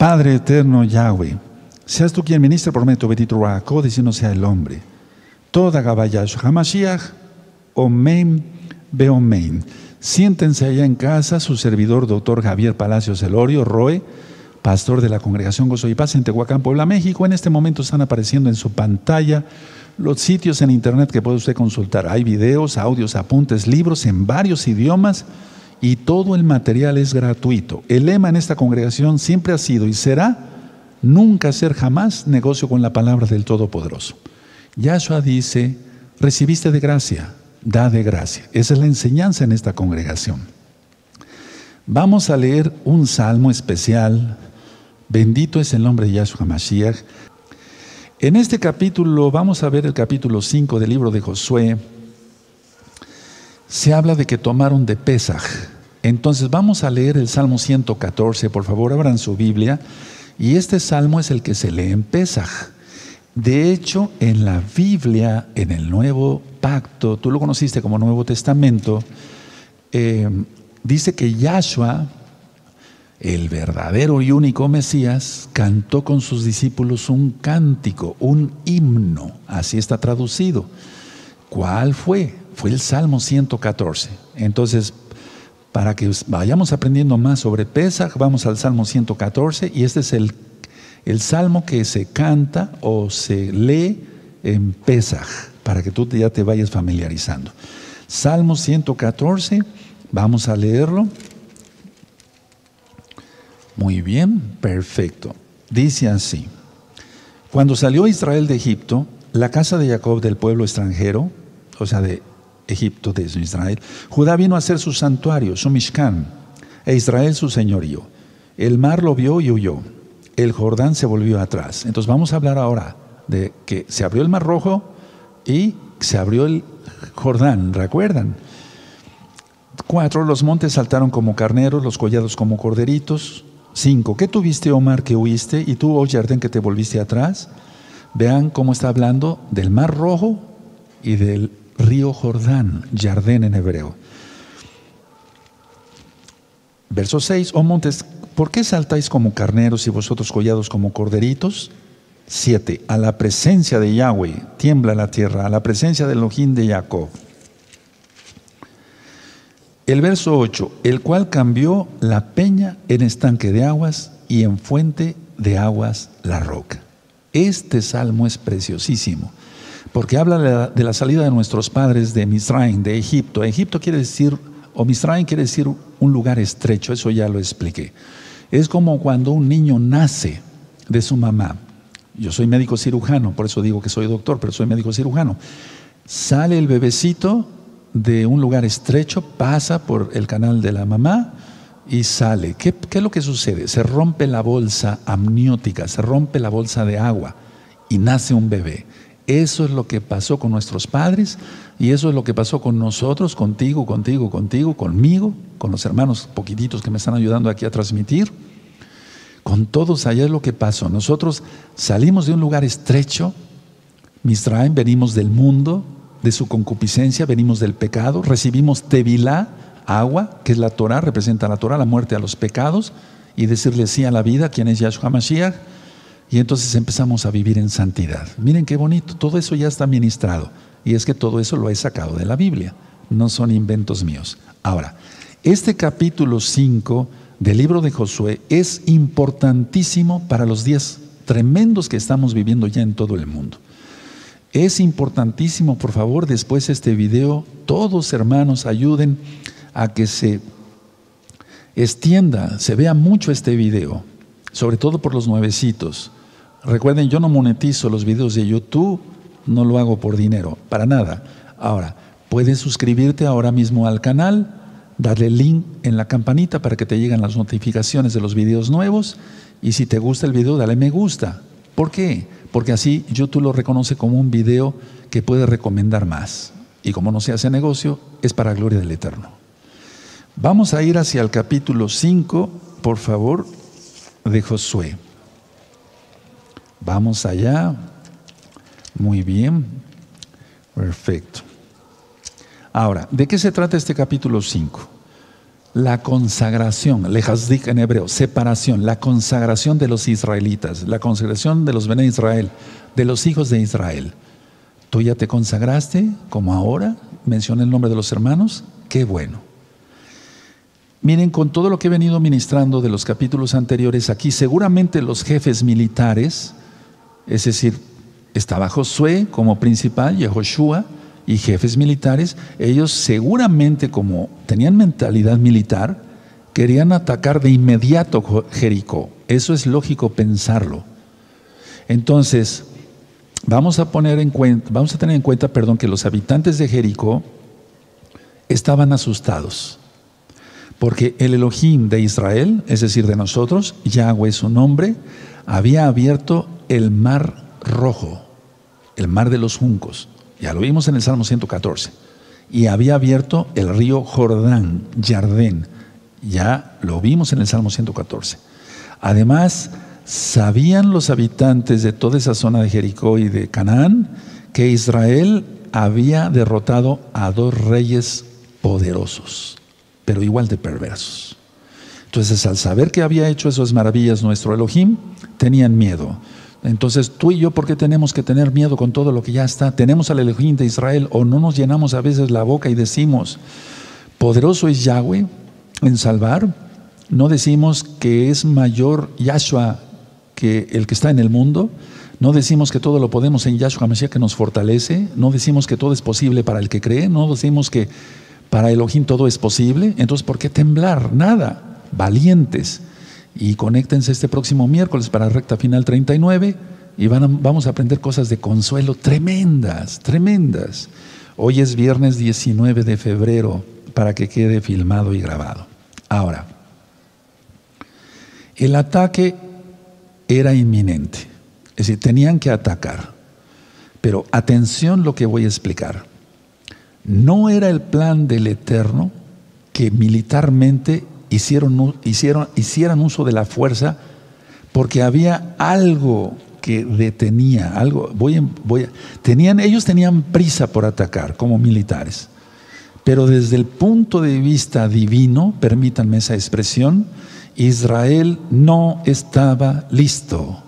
Padre eterno Yahweh, seas tú quien ministre por medio de Raako, no sea el hombre. Toda Gabayash Hamashiach, Omen Beomen. Siéntense allá en casa, su servidor, doctor Javier Palacios Elorio, Roe, pastor de la Congregación Gozo y Paz en Tehuacán, Puebla, México. En este momento están apareciendo en su pantalla los sitios en internet que puede usted consultar. Hay videos, audios, apuntes, libros en varios idiomas y todo el material es gratuito. El lema en esta congregación siempre ha sido y será nunca hacer jamás negocio con la palabra del Todopoderoso. Yahshua dice, recibiste de gracia, da de gracia. Esa es la enseñanza en esta congregación. Vamos a leer un salmo especial. Bendito es el nombre de Yahshua Mashiach. En este capítulo, vamos a ver el capítulo 5 del libro de Josué se habla de que tomaron de Pesaj. Entonces vamos a leer el Salmo 114, por favor abran su Biblia, y este salmo es el que se lee en Pesaj. De hecho, en la Biblia, en el Nuevo Pacto, tú lo conociste como Nuevo Testamento, eh, dice que Yahshua, el verdadero y único Mesías, cantó con sus discípulos un cántico, un himno, así está traducido. ¿Cuál fue? fue el Salmo 114. Entonces, para que vayamos aprendiendo más sobre Pesach, vamos al Salmo 114 y este es el, el Salmo que se canta o se lee en Pesach, para que tú ya te vayas familiarizando. Salmo 114, vamos a leerlo. Muy bien, perfecto. Dice así, cuando salió Israel de Egipto, la casa de Jacob del pueblo extranjero, o sea, de Egipto de Israel, Judá vino a ser su santuario, su Mishkan, e Israel su señorío. El mar lo vio y huyó. El Jordán se volvió atrás. Entonces vamos a hablar ahora de que se abrió el mar rojo y se abrió el Jordán, ¿recuerdan? Cuatro, los montes saltaron como carneros, los collados como corderitos. Cinco, ¿qué tuviste, Omar, que huiste? Y tú, oh que te volviste atrás. Vean cómo está hablando del mar rojo y del río Jordán, Jardén en hebreo. Verso 6, oh montes, ¿por qué saltáis como carneros y vosotros collados como corderitos? 7, a la presencia de Yahweh tiembla la tierra, a la presencia del Elohim de Jacob. El verso 8, el cual cambió la peña en estanque de aguas y en fuente de aguas la roca. Este salmo es preciosísimo porque habla de la, salida de nuestros padres de Misraim, de Egipto. Egipto quiere decir, o Misraim quiere decir un lugar estrecho, eso ya lo expliqué. Es como cuando un niño nace de su mamá. Yo soy médico cirujano, por eso digo que soy doctor, pero soy médico cirujano. Sale el bebecito de un lugar estrecho, pasa por el canal de la mamá y sale. ¿Qué, ¿Qué, es lo que sucede? Se rompe la bolsa amniótica, se rompe la bolsa de agua y nace un bebé. Eso es lo que pasó con nuestros padres y eso es lo que pasó con nosotros, contigo, contigo, contigo, conmigo, con los hermanos poquititos que me están ayudando aquí a transmitir. Con todos allá es lo que pasó. Nosotros salimos de un lugar estrecho, Misraim, venimos del mundo, de su concupiscencia, venimos del pecado, recibimos tevilá, agua, que es la Torah, representa la Torah, la muerte a los pecados, y decirle sí a la vida, quien es Yahshua Mashiach y entonces empezamos a vivir en santidad. Miren qué bonito, todo eso ya está ministrado. Y es que todo eso lo he sacado de la Biblia, no son inventos míos. Ahora, este capítulo 5 del libro de Josué es importantísimo para los días tremendos que estamos viviendo ya en todo el mundo. Es importantísimo, por favor, después de este video, todos hermanos ayuden a que se extienda, se vea mucho este video, sobre todo por los nuevecitos. Recuerden, yo no monetizo los videos de YouTube, no lo hago por dinero, para nada. Ahora, puedes suscribirte ahora mismo al canal, darle el link en la campanita para que te lleguen las notificaciones de los videos nuevos y si te gusta el video, dale me gusta. ¿Por qué? Porque así YouTube lo reconoce como un video que puede recomendar más. Y como no se hace negocio, es para gloria del Eterno. Vamos a ir hacia el capítulo 5, por favor, de Josué. Vamos allá. Muy bien. Perfecto. Ahora, ¿de qué se trata este capítulo 5? la consagración, lejazdik en hebreo, separación, la consagración de los israelitas, la consagración de los de Israel, de los hijos de Israel. ¿Tú ya te consagraste como ahora? Menciona el nombre de los hermanos. Qué bueno. Miren, con todo lo que he venido ministrando de los capítulos anteriores aquí, seguramente los jefes militares, es decir, estaba Josué como principal, Yehoshua, y jefes militares, ellos seguramente como tenían mentalidad militar, querían atacar de inmediato Jericó. Eso es lógico pensarlo. Entonces, vamos a poner en cuenta, vamos a tener en cuenta, perdón, que los habitantes de Jericó estaban asustados. Porque el Elohim de Israel, es decir, de nosotros, Yahweh su nombre, había abierto el mar rojo, el mar de los juncos. Ya lo vimos en el Salmo 114. Y había abierto el río Jordán, Jardén. Ya lo vimos en el Salmo 114. Además, sabían los habitantes de toda esa zona de Jericó y de Canaán que Israel había derrotado a dos reyes poderosos, pero igual de perversos. Entonces, al saber que había hecho esas maravillas nuestro Elohim, tenían miedo. Entonces tú y yo, ¿por qué tenemos que tener miedo con todo lo que ya está? Tenemos al Elohim de Israel o no nos llenamos a veces la boca y decimos, poderoso es Yahweh en salvar. No decimos que es mayor Yahshua que el que está en el mundo. No decimos que todo lo podemos en Yahshua Mashiach que nos fortalece. No decimos que todo es posible para el que cree. No decimos que para Elohim todo es posible. Entonces, ¿por qué temblar? Nada. Valientes. Y conéctense este próximo miércoles para recta final 39 y van vamos a aprender cosas de consuelo tremendas, tremendas. Hoy es viernes 19 de febrero para que quede filmado y grabado. Ahora, el ataque era inminente, es decir, tenían que atacar. Pero atención lo que voy a explicar. No era el plan del Eterno que militarmente hicieron, hicieron, hicieran uso de la fuerza porque había algo que detenía, algo, voy, voy, tenían, ellos tenían prisa por atacar como militares, pero desde el punto de vista divino, permítanme esa expresión, Israel no estaba listo.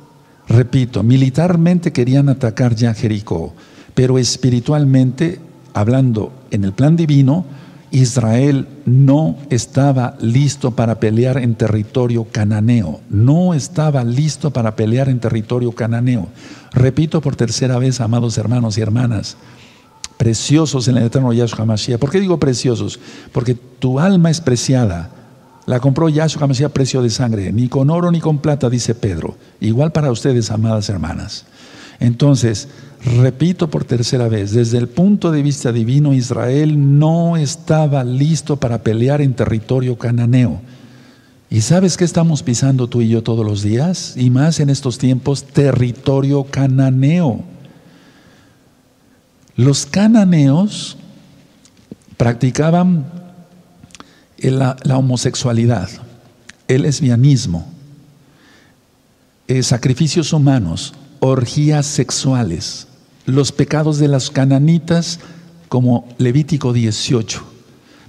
Repito, militarmente querían atacar ya Jericó, pero espiritualmente, hablando en el plan divino, Israel no estaba listo para pelear en territorio cananeo, no estaba listo para pelear en territorio cananeo. Repito por tercera vez, amados hermanos y hermanas, preciosos en el eterno Yahshua Mashiach. ¿Por qué digo preciosos? Porque tu alma es preciada. La compró Yahshua Mashiach precio de sangre, ni con oro ni con plata, dice Pedro. Igual para ustedes, amadas hermanas. Entonces, repito por tercera vez, desde el punto de vista divino, Israel no estaba listo para pelear en territorio cananeo. ¿Y sabes qué estamos pisando tú y yo todos los días? Y más en estos tiempos, territorio cananeo. Los cananeos practicaban la, homosexualidad, el lesbianismo, eh, sacrificios humanos, orgías sexuales, los pecados de las cananitas como Levítico 18.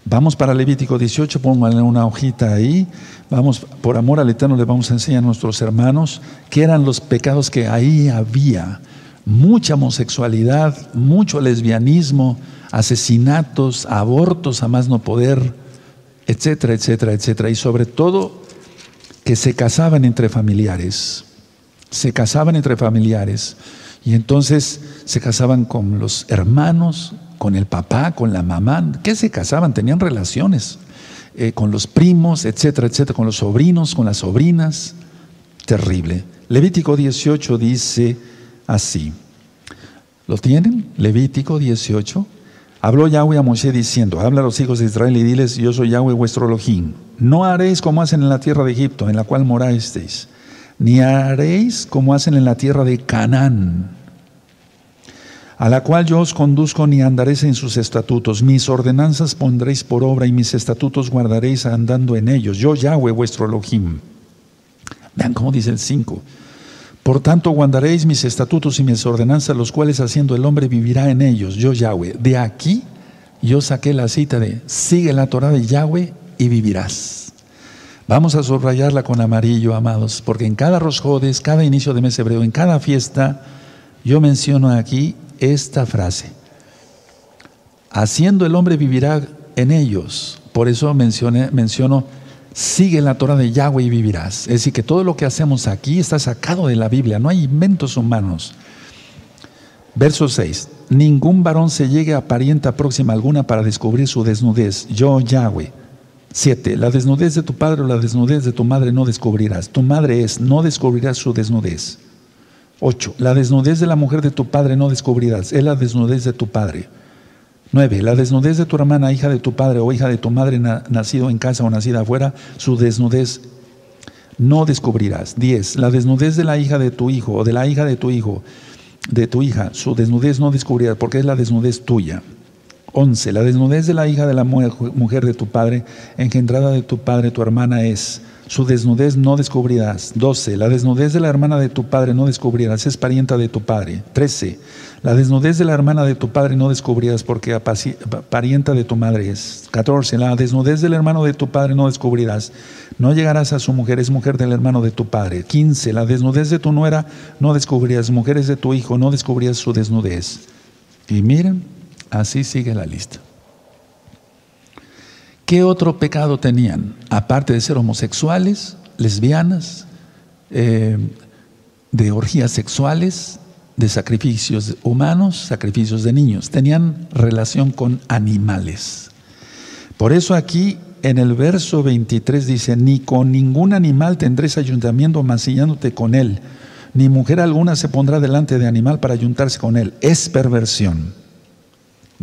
Vamos para Levítico 18, pónganle una hojita ahí. Vamos, por amor al Eterno, le vamos a enseñar a nuestros hermanos qué eran los pecados que ahí había. Mucha homosexualidad, mucho lesbianismo, asesinatos, abortos a más no poder, etcétera, etcétera, etcétera. Y sobre todo, que se casaban entre familiares se casaban entre familiares y entonces se casaban con los hermanos, con el papá, con la mamá. ¿Qué se casaban? Tenían relaciones eh, con los primos, etcétera, etcétera, con los sobrinos, con las sobrinas. Terrible. Levítico 18 dice así. ¿Lo tienen? Levítico 18. Habló Yahweh a Moisés diciendo, habla a los hijos de Israel y diles, yo soy Yahweh vuestro Elohim. No haréis como hacen en la tierra de Egipto, en la cual morasteis ni haréis como hacen en la tierra de Canaán, a la cual yo os conduzco, ni andaréis en sus estatutos. Mis ordenanzas pondréis por obra y mis estatutos guardaréis andando en ellos. Yo, Yahweh, vuestro Elohim. Vean cómo dice el 5. Por tanto, guardaréis mis estatutos y mis ordenanzas, los cuales haciendo el hombre vivirá en ellos. Yo, Yahweh. De aquí yo saqué la cita de sigue la Torah de Yahweh y vivirás. Vamos a subrayarla con amarillo, amados, porque en cada Rosjodes, cada inicio de mes hebreo, en cada fiesta, yo menciono aquí esta frase. Haciendo el hombre vivirá en ellos. Por eso mencioné, menciono, sigue la Torah de Yahweh y vivirás. Es decir, que todo lo que hacemos aquí está sacado de la Biblia, no hay inventos humanos. Verso 6. Ningún varón se llegue a parienta próxima alguna para descubrir su desnudez. Yo, Yahweh. 7. La desnudez de tu padre o la desnudez de tu madre no descubrirás. Tu madre es, no descubrirás su desnudez. 8. La desnudez de la mujer de tu padre no descubrirás. Es la desnudez de tu padre. 9. La desnudez de tu hermana, hija de tu padre o hija de tu madre, nacido en casa o nacida afuera, su desnudez no descubrirás. 10. La desnudez de la hija de tu hijo o de la hija de tu hijo de tu hija, su desnudez no descubrirás, porque es la desnudez tuya. 11. La desnudez de la hija de la mujer de tu padre, engendrada de tu padre, tu hermana es. Su desnudez no descubrirás. 12. La desnudez de la hermana de tu padre no descubrirás, es parienta de tu padre. 13. La desnudez de la hermana de tu padre no descubrirás porque parienta de tu madre es. 14. La desnudez del hermano de tu padre no descubrirás. No llegarás a su mujer, es mujer del hermano de tu padre. 15. La desnudez de tu nuera no descubrirás. Mujeres de tu hijo no descubrirás su desnudez. Y miren, así sigue la lista. ¿Qué otro pecado tenían? Aparte de ser homosexuales, lesbianas, eh, de orgías sexuales, de sacrificios humanos, sacrificios de niños. Tenían relación con animales. Por eso aquí en el verso 23 dice, ni con ningún animal tendréis ayuntamiento mancillándote con él, ni mujer alguna se pondrá delante de animal para ayuntarse con él. Es perversión.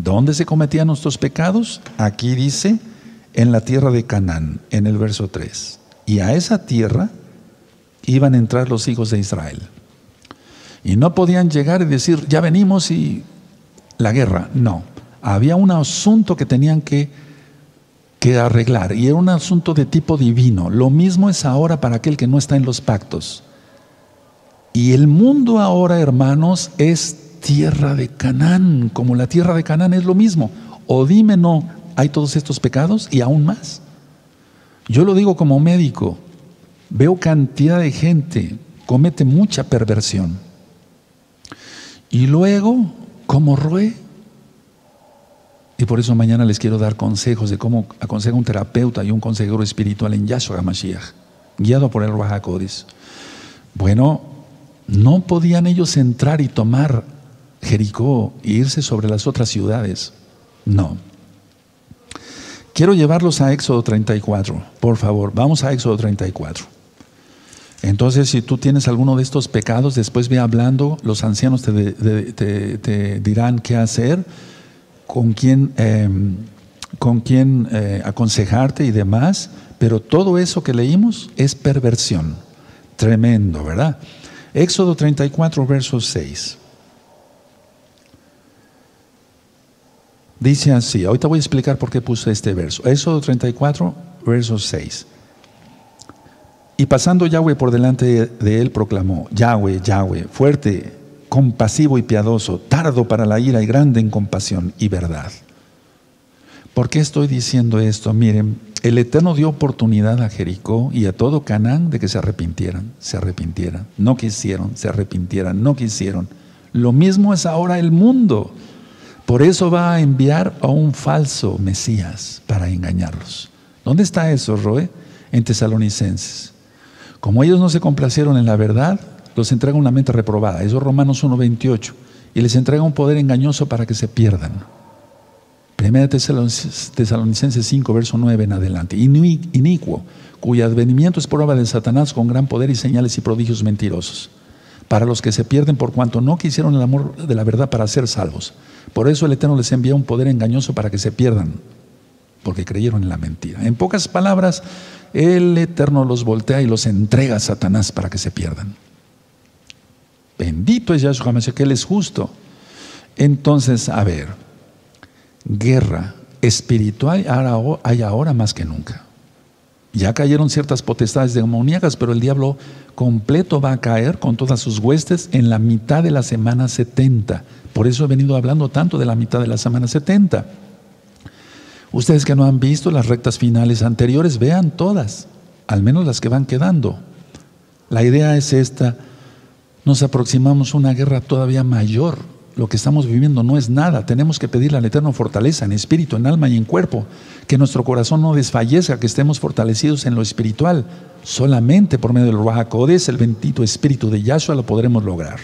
¿Dónde se cometían nuestros pecados? Aquí dice, en la tierra de Canaán, en el verso 3. Y a esa tierra iban a entrar los hijos de Israel. Y no podían llegar y decir, ya venimos y la guerra. No, había un asunto que tenían que, que arreglar y era un asunto de tipo divino. Lo mismo es ahora para aquel que no está en los pactos. Y el mundo ahora, hermanos, es tierra de Canaán, como la tierra de Canaán es lo mismo. O dime no, hay todos estos pecados y aún más. Yo lo digo como médico, veo cantidad de gente comete mucha perversión. Y luego, como roe. Y por eso mañana les quiero dar consejos de cómo aconseja un terapeuta y un consejero espiritual en Yahshua Mashiach, guiado por el Rahakodis. Bueno, no podían ellos entrar y tomar Jericó e irse sobre las otras ciudades. No. Quiero llevarlos a Éxodo 34, por favor. Vamos a Éxodo 34. Entonces, si tú tienes alguno de estos pecados, después ve hablando, los ancianos te, dirán qué hacer, con quién, em, con quién eh, aconsejarte y demás, pero todo eso que leímos es perversión. Tremendo, ¿verdad? Éxodo 34, verso 6. Dice así, ahorita voy a explicar por qué puse este verso. Éxodo 34, verso 6. Y pasando Yahweh por delante de él, proclamó, Yahweh, Yahweh, fuerte, compasivo y piadoso, tardo para la ira y grande en compasión y verdad. ¿Por qué estoy diciendo esto? Miren, el Eterno dio oportunidad a Jericó y a todo Canaán de que se arrepintieran, se arrepintieran. No quisieron, se arrepintieran, no quisieron. Lo mismo es ahora el mundo. Por eso va a enviar a un falso Mesías para engañarlos. ¿Dónde está eso, Roe? En Tesalonicenses. Como ellos no se complacieron en la verdad, los entrega una mente reprobada. Eso es Romanos 1.28. Y les entrega un poder engañoso para que se pierdan. Primera Tesalonicenses 5, verso 9 en adelante. Inicuo, cuyo advenimiento es prueba de Satanás con gran poder y señales y prodigios mentirosos. Para los que se pierden por cuanto no quisieron el amor de la verdad para ser salvos. Por eso el Eterno les envía un poder engañoso para que se pierdan, porque creyeron en la mentira. En pocas palabras, el Eterno los voltea y los entrega a Satanás para que se pierdan. Bendito es Yahshua que Él es justo. Entonces, a ver, guerra espiritual hay ahora más que nunca. Ya cayeron ciertas potestades demoníacas, pero el diablo completo va a caer con todas sus huestes en la mitad de la semana 70. Por eso he venido hablando tanto de la mitad de la semana 70. Ustedes que no han visto las rectas finales anteriores, vean todas, al menos las que van quedando. La idea es esta, nos aproximamos a una guerra todavía mayor. Lo que estamos viviendo no es nada. Tenemos que pedirle al Eterno fortaleza en espíritu, en alma y en cuerpo. Que nuestro corazón no desfallezca, que estemos fortalecidos en lo espiritual. Solamente por medio del Ruach el bendito espíritu de Yahshua, lo podremos lograr.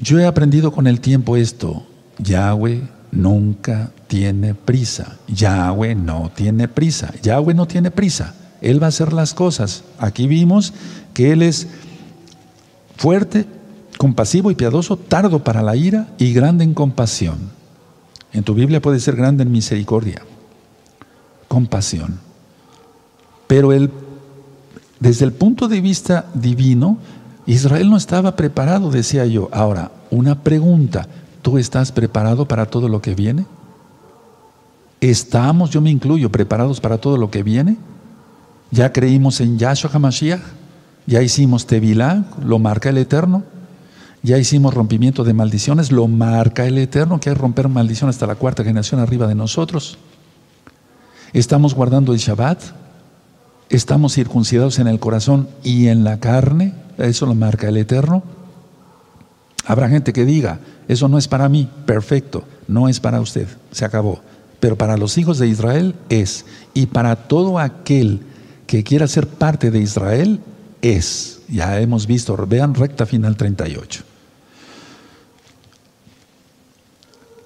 Yo he aprendido con el tiempo esto. Yahweh nunca tiene prisa. Yahweh no tiene prisa. Yahweh no tiene prisa. Él va a hacer las cosas. Aquí vimos que Él es fuerte, compasivo y piadoso, tardo para la ira y grande en compasión. En tu Biblia puede ser grande en misericordia, compasión. Pero él, desde el punto de vista divino, Israel no estaba preparado, decía yo. Ahora, una pregunta, ¿tú estás preparado para todo lo que viene? ¿Estamos, yo me incluyo, preparados para todo lo que viene? ¿Ya creímos en Yahshua HaMashiach? ¿Ya hicimos Tevilá? ¿Lo marca el Eterno? ¿Ya hicimos rompimiento de maldiciones? ¿Lo marca el Eterno? Que hay romper maldición hasta la cuarta generación arriba de nosotros. ¿Estamos guardando el Shabbat? ¿Estamos circuncidados en el corazón y en la carne? Eso lo marca el Eterno. Habrá gente que diga, eso no es para mí, perfecto, no es para usted, se acabó. Pero para los hijos de Israel es. Y para todo aquel que quiera ser parte de Israel es. Ya hemos visto, vean recta final 38.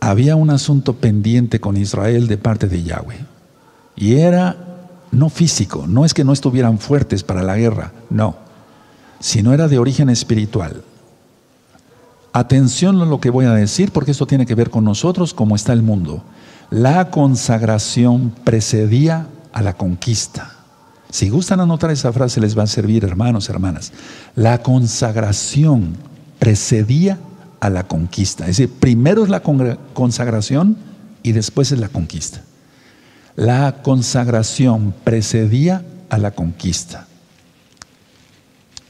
Había un asunto pendiente con Israel de parte de Yahweh. Y era no físico, no es que no estuvieran fuertes para la guerra, no sino era de origen espiritual. Atención a lo que voy a decir, porque esto tiene que ver con nosotros, como está el mundo. La consagración precedía a la conquista. Si gustan anotar esa frase, les va a servir, hermanos, hermanas. La consagración precedía a la conquista. Es decir, primero es la consagración y después es la conquista. La consagración precedía a la conquista.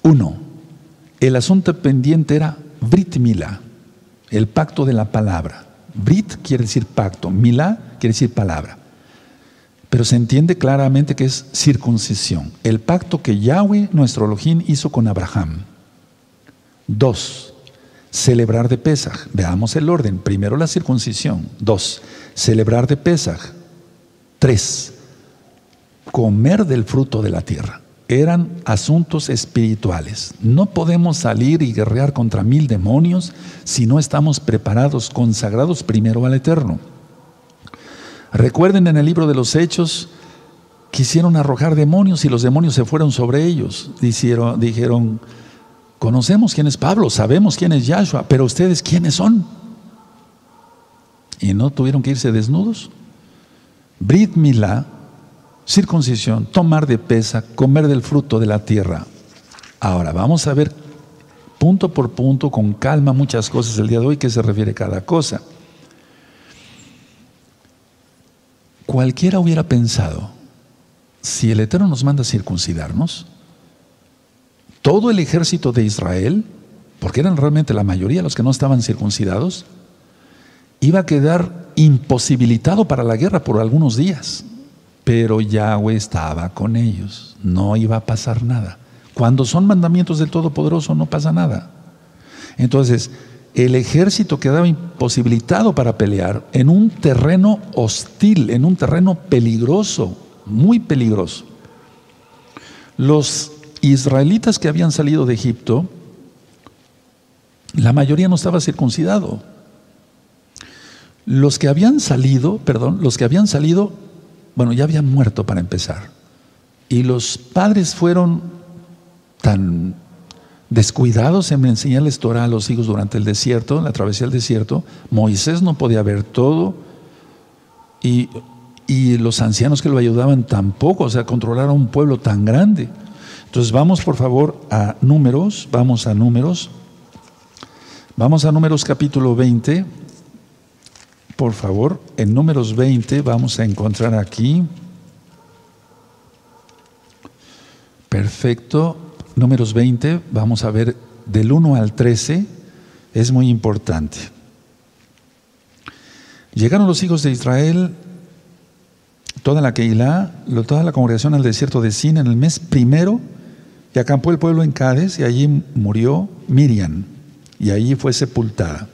Uno, el asunto pendiente era Brit Milá, el pacto de la palabra. Brit quiere decir pacto, Milá quiere decir palabra. Pero se entiende claramente que es circuncisión, el pacto que Yahweh, nuestro Elohim, hizo con Abraham. Dos, celebrar de Pesaj. Veamos el orden. Primero la circuncisión. Dos, celebrar de Pesaj. Tres, comer del fruto de la tierra eran asuntos espirituales. No podemos salir y guerrear contra mil demonios si no estamos preparados, consagrados primero al Eterno. Recuerden en el libro de los Hechos, quisieron arrojar demonios y los demonios se fueron sobre ellos. Dijeron, dijeron conocemos quién es Pablo, sabemos quién es Yahshua, pero ustedes quiénes son. Y no tuvieron que irse desnudos. Brit Milá circuncisión, tomar de pesa, comer del fruto de la tierra. Ahora, vamos a ver punto por punto, con calma, muchas cosas el día de hoy, que se refiere cada cosa. Cualquiera hubiera pensado, si el Eterno nos manda a circuncidarnos, todo el ejército de Israel, porque eran realmente la mayoría los que no estaban circuncidados, iba a quedar imposibilitado para la guerra por algunos días pero Yahweh estaba con ellos, no iba a pasar nada. Cuando son mandamientos del Todopoderoso no pasa nada. Entonces, el ejército quedaba imposibilitado para pelear en un terreno hostil, en un terreno peligroso, muy peligroso. Los israelitas que habían salido de Egipto, la mayoría no estaba circuncidado. Los que habían salido, perdón, los que habían salido bueno, ya habían muerto para empezar. Y los padres fueron tan descuidados en enseñarles Torah a los hijos durante el desierto, la travesía del desierto. Moisés no podía ver todo y, y los ancianos que lo ayudaban tampoco, o sea, controlar a un pueblo tan grande. Entonces vamos por favor a números, vamos a números, vamos a números capítulo 20. Por favor, en números 20 vamos a encontrar aquí. Perfecto. Números 20, vamos a ver del 1 al 13. Es muy importante. Llegaron los hijos de Israel, toda la Keilah, toda la congregación al desierto de Sin en el mes primero, y acampó el pueblo en Cádiz, y allí murió Miriam, y allí fue sepultada.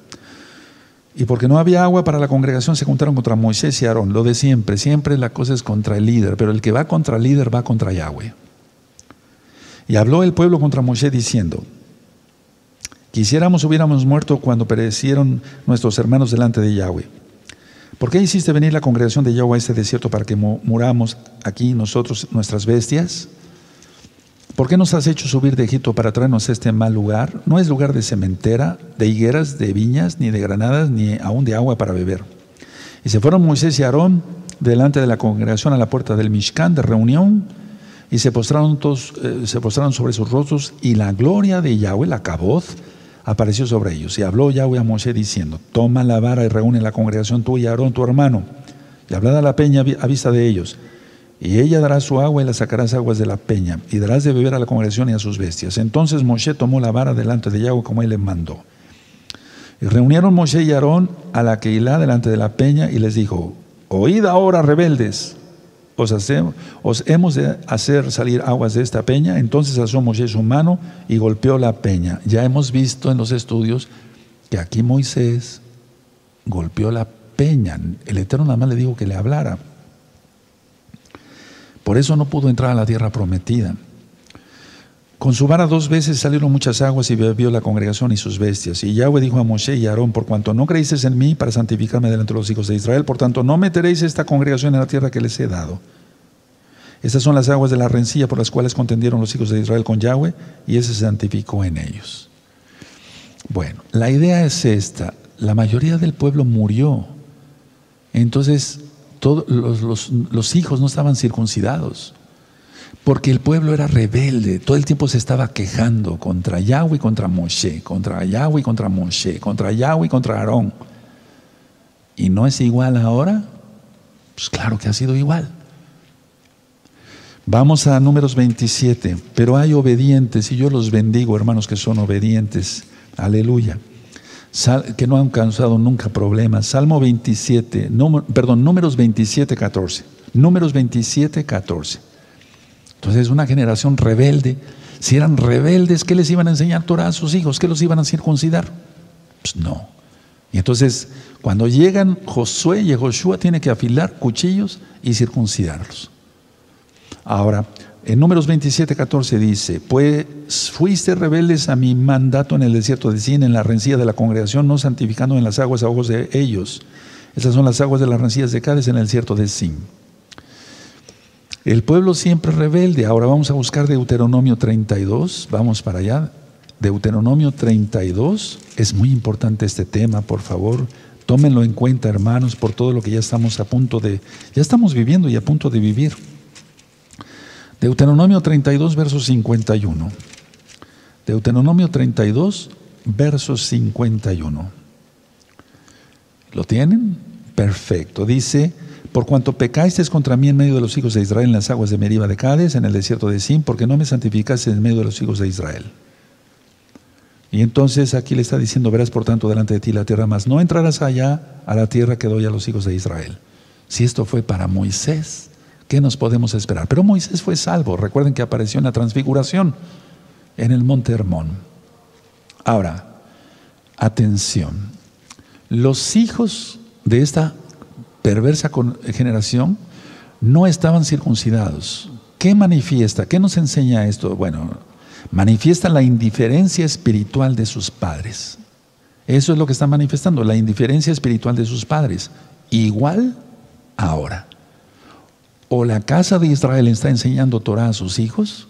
Y porque no había agua para la congregación, se juntaron contra Moisés y Aarón. Lo de siempre, siempre la cosa es contra el líder, pero el que va contra el líder va contra Yahweh. Y habló el pueblo contra Moisés diciendo, quisiéramos hubiéramos muerto cuando perecieron nuestros hermanos delante de Yahweh. ¿Por qué hiciste venir la congregación de Yahweh a este desierto para que muramos aquí nosotros, nuestras bestias? ¿Por qué nos has hecho subir de Egipto para traernos a este mal lugar? No es lugar de cementera, de higueras, de viñas, ni de granadas, ni aún de agua para beber. Y se fueron Moisés y Aarón delante de la congregación a la puerta del Mishkan de reunión y se postraron, todos, eh, se postraron sobre sus rostros y la gloria de Yahweh, la caboz, apareció sobre ellos. Y habló Yahweh a Moisés diciendo, toma la vara y reúne la congregación tú y Aarón tu hermano, y hablad a la peña a vista de ellos. Y ella dará su agua y la sacarás aguas de la peña, y darás de beber a la congregación y a sus bestias. Entonces Moshe tomó la vara delante de Yahweh como él le mandó. Y reunieron Moshe y Aarón a la Keilah delante de la peña y les dijo, oíd ahora rebeldes, os, hacemos, os hemos de hacer salir aguas de esta peña. Entonces alzó Moshe su mano y golpeó la peña. Ya hemos visto en los estudios que aquí Moisés golpeó la peña. El Eterno nada más le dijo que le hablara. Por eso no pudo entrar a la tierra prometida. Con su vara dos veces salieron muchas aguas y bebió la congregación y sus bestias. Y Yahweh dijo a Moshe y a Aarón, por cuanto no creísteis en mí para santificarme delante de los hijos de Israel, por tanto no meteréis esta congregación en la tierra que les he dado. Estas son las aguas de la rencilla por las cuales contendieron los hijos de Israel con Yahweh y ese se santificó en ellos. Bueno, la idea es esta. La mayoría del pueblo murió. Entonces, todos los, hijos no estaban circuncidados, porque el pueblo era rebelde, todo el tiempo se estaba quejando contra Yahweh y contra Moshe, contra Yahweh y contra Moshe, contra Yahweh y contra Aarón. ¿Y no es igual ahora? Pues claro que ha sido igual. Vamos a números 27, pero hay obedientes y yo los bendigo, hermanos que son obedientes. Aleluya que no han causado nunca problemas. Salmo 27, perdón, números 27, 14. Números 27, 14. Entonces, una generación rebelde. Si eran rebeldes, ¿qué les iban a enseñar Torah a sus hijos? ¿Qué los iban a circuncidar? Pues no. Y entonces, cuando llegan Josué y Joshua, tiene que afilar cuchillos y circuncidarlos. Ahora, en Números 27, 14 dice, pues fuiste rebeldes a mi mandato en el desierto de Sin, en la rencilla de la congregación, no santificando en las aguas a ojos de ellos. Estas son las aguas de las rencillas de Cádiz en el desierto de Sin. El pueblo siempre rebelde. Ahora vamos a buscar Deuteronomio 32. Vamos para allá. Deuteronomio 32. Es muy importante este tema, por favor. Tómenlo en cuenta, hermanos, por todo lo que ya estamos a punto de, ya estamos viviendo y a punto de vivir. Deuteronomio 32, verso 51. Deuteronomio 32, verso 51. ¿Lo tienen? Perfecto. Dice, por cuanto pecasteis contra mí en medio de los hijos de Israel en las aguas de Meriba de Cádiz, en el desierto de Sin, porque no me santificaste en medio de los hijos de Israel. Y entonces aquí le está diciendo, verás por tanto delante de ti la tierra, más no entrarás allá a la tierra que doy a los hijos de Israel. Si esto fue para Moisés, ¿Qué nos podemos esperar? Pero Moisés fue salvo. Recuerden que apareció en la transfiguración en el monte Hermón. Ahora, atención. Los hijos de esta perversa generación no estaban circuncidados. ¿Qué manifiesta? ¿Qué nos enseña esto? Bueno, manifiesta la indiferencia espiritual de sus padres. Eso es lo que está manifestando, la indiferencia espiritual de sus padres. Igual ahora o la casa de Israel está enseñando Torah a sus hijos,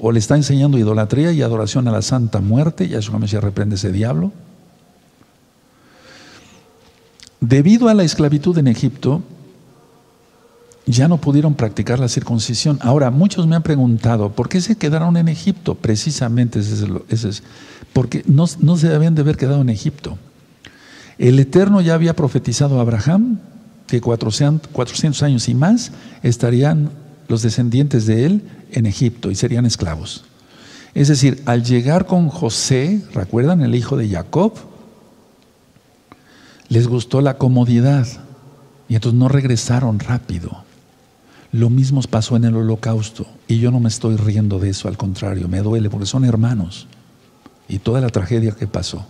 o le está enseñando idolatría y adoración a la santa muerte, y a eso se reprende ese diablo. Debido a la esclavitud en Egipto, ya no pudieron practicar la circuncisión. Ahora, muchos me han preguntado, ¿por qué se quedaron en Egipto? Precisamente ese es, porque no, no se debían de haber quedado en Egipto. El Eterno ya había profetizado a Abraham que 400, años y más estarían los descendientes de él en Egipto y serían esclavos. Es decir, al llegar con José, ¿recuerdan el hijo de Jacob? Les gustó la comodidad y entonces no regresaron rápido. Lo mismo pasó en el holocausto y yo no me estoy riendo de eso, al contrario, me duele porque son hermanos y toda la tragedia que pasó.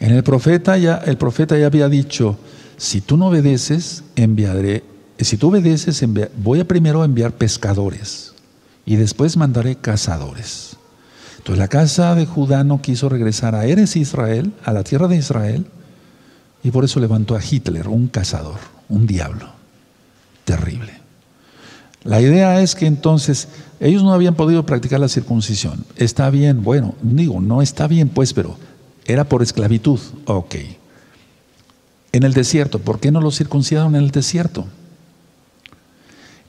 En el profeta ya el profeta ya había dicho, si tú no obedeces, enviaré si tú obedeces, voy a primero enviar pescadores y después mandaré cazadores. Entonces la casa de Judá no quiso regresar a Eres Israel, a la tierra de Israel, y por eso levantó a Hitler, un cazador, un diablo. Terrible. La idea es que entonces ellos no habían podido practicar la circuncisión. Está bien, bueno, digo, no está bien pues, pero era por esclavitud. Ok. En el desierto, ¿por qué no los circuncidaron en el desierto?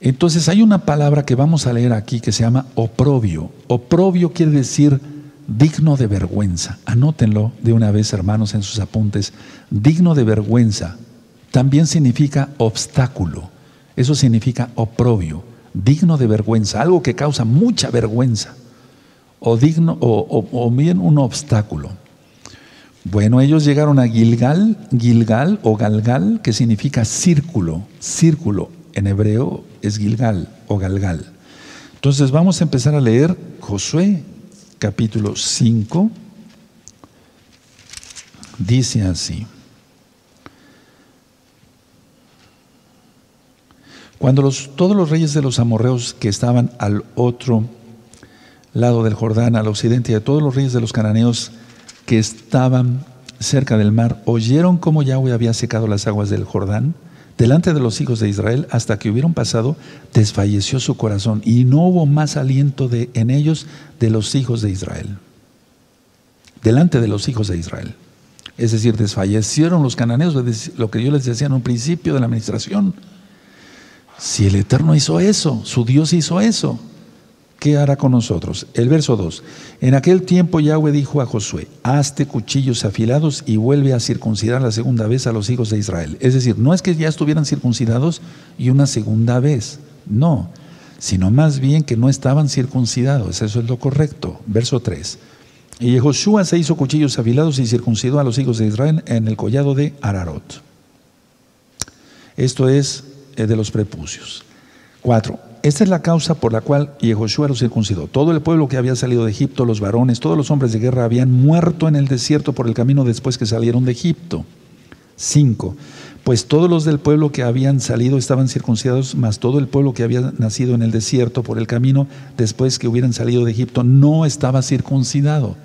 Entonces hay una palabra que vamos a leer aquí que se llama oprobio. Oprobio quiere decir digno de vergüenza. Anótenlo de una vez, hermanos, en sus apuntes. Digno de vergüenza también significa obstáculo. Eso significa oprobio, digno de vergüenza, algo que causa mucha vergüenza. O digno, o, o bien un obstáculo. Bueno, ellos llegaron a Gilgal, Gilgal o Galgal, que significa círculo, círculo. En hebreo es Gilgal o Galgal. Entonces vamos a empezar a leer Josué capítulo 5. Dice así. Cuando todos los reyes de los amorreos que estaban al otro lado del Jordán, al occidente, y de todos los reyes de los cananeos que estaban cerca del mar, oyeron cómo Yahweh había secado las aguas del Jordán, delante de los hijos de Israel, hasta que hubieron pasado, desfalleció su corazón y no hubo más aliento en ellos de los hijos de Israel. Delante de los hijos de Israel. Es decir, desfallecieron los cananeos, lo que yo les decía en un principio de la administración. Si el Eterno hizo eso, su Dios hizo eso, ¿qué hará con nosotros? El verso 2. En aquel tiempo Yahweh dijo a Josué, hazte cuchillos afilados y vuelve a circuncidar la segunda vez a los hijos de Israel. Es decir, no es que ya estuvieran circuncidados y una segunda vez, no, sino más bien que no estaban circuncidados, eso es lo correcto. Verso 3. Y Josué se hizo cuchillos afilados y circuncidó a los hijos de Israel en el collado de Ararot. Esto es eh, de los prepucios. 4. Esta es la causa por la cual Yehoshua los circuncidó. Todo el pueblo que había salido de Egipto, los varones, todos los hombres de guerra habían muerto en el desierto por el camino después que salieron de Egipto. 5. Pues todos los del pueblo que habían salido estaban circuncidados, más todo el pueblo que había nacido en el desierto por el camino después que hubieran salido de Egipto no estaba circuncidado,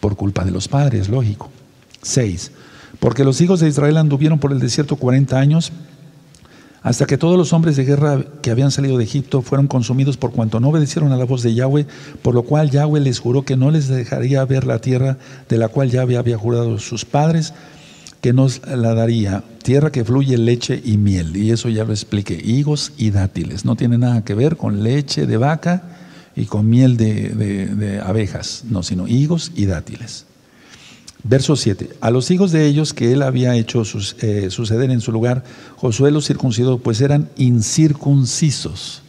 por culpa de los padres, lógico. 6. Porque los hijos de Israel anduvieron por el desierto 40 años hasta que todos los hombres de guerra que habían salido de Egipto fueron consumidos por cuanto no obedecieron a la voz de Yahweh, por lo cual Yahweh les juró que no les dejaría ver la tierra de la cual Yahweh había jurado a sus padres, que nos la daría, tierra que fluye leche y miel. Y eso ya lo expliqué, higos y dátiles. No tiene nada que ver con leche de vaca y con miel de, de abejas, no, sino higos y dátiles. Verso 7. A los hijos de ellos que él había hecho eh, suceder en su lugar, Josué los circuncidó, pues eran incircuncisos,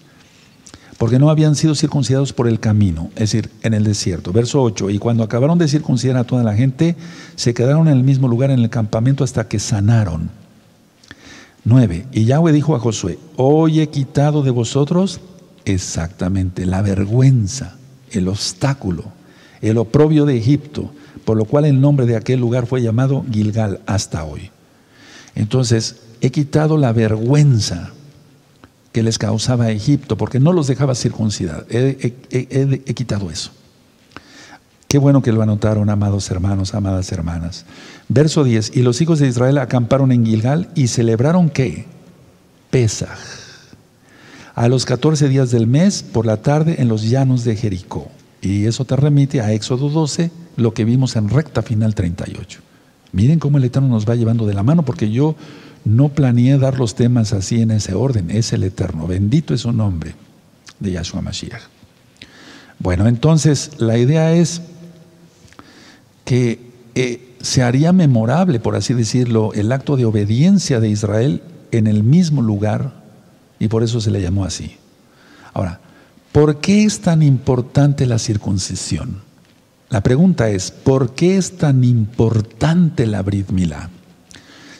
porque no habían sido circuncidados por el camino, es decir, en el desierto. Verso 8. Y cuando acabaron de circuncidar a toda la gente, se quedaron en el mismo lugar en el campamento hasta que sanaron. 9. Y Yahweh dijo a Josué, hoy he quitado de vosotros exactamente la vergüenza, el obstáculo, el oprobio de Egipto por lo cual el nombre de aquel lugar fue llamado Gilgal hasta hoy. Entonces, he quitado la vergüenza que les causaba Egipto, porque no los dejaba circuncidar. He, he, quitado eso. Qué bueno que lo anotaron, amados hermanos, amadas hermanas. Verso 10, y los hijos de Israel acamparon en Gilgal y celebraron qué? Pesaj. A los 14 días del mes, por la tarde, en los llanos de Jericó. Y eso te remite a Éxodo 12, lo que vimos en recta final 38. Miren cómo el Eterno nos va llevando de la mano, porque yo no planeé dar los temas así en ese orden. Es el Eterno. Bendito es su nombre de Yahshua Mashiach. Bueno, entonces la idea es que eh, se haría memorable, por así decirlo, el acto de obediencia de Israel en el mismo lugar y por eso se le llamó así. Ahora, ¿Por qué es tan importante la circuncisión? La pregunta es, ¿por qué es tan importante la Brit Milá?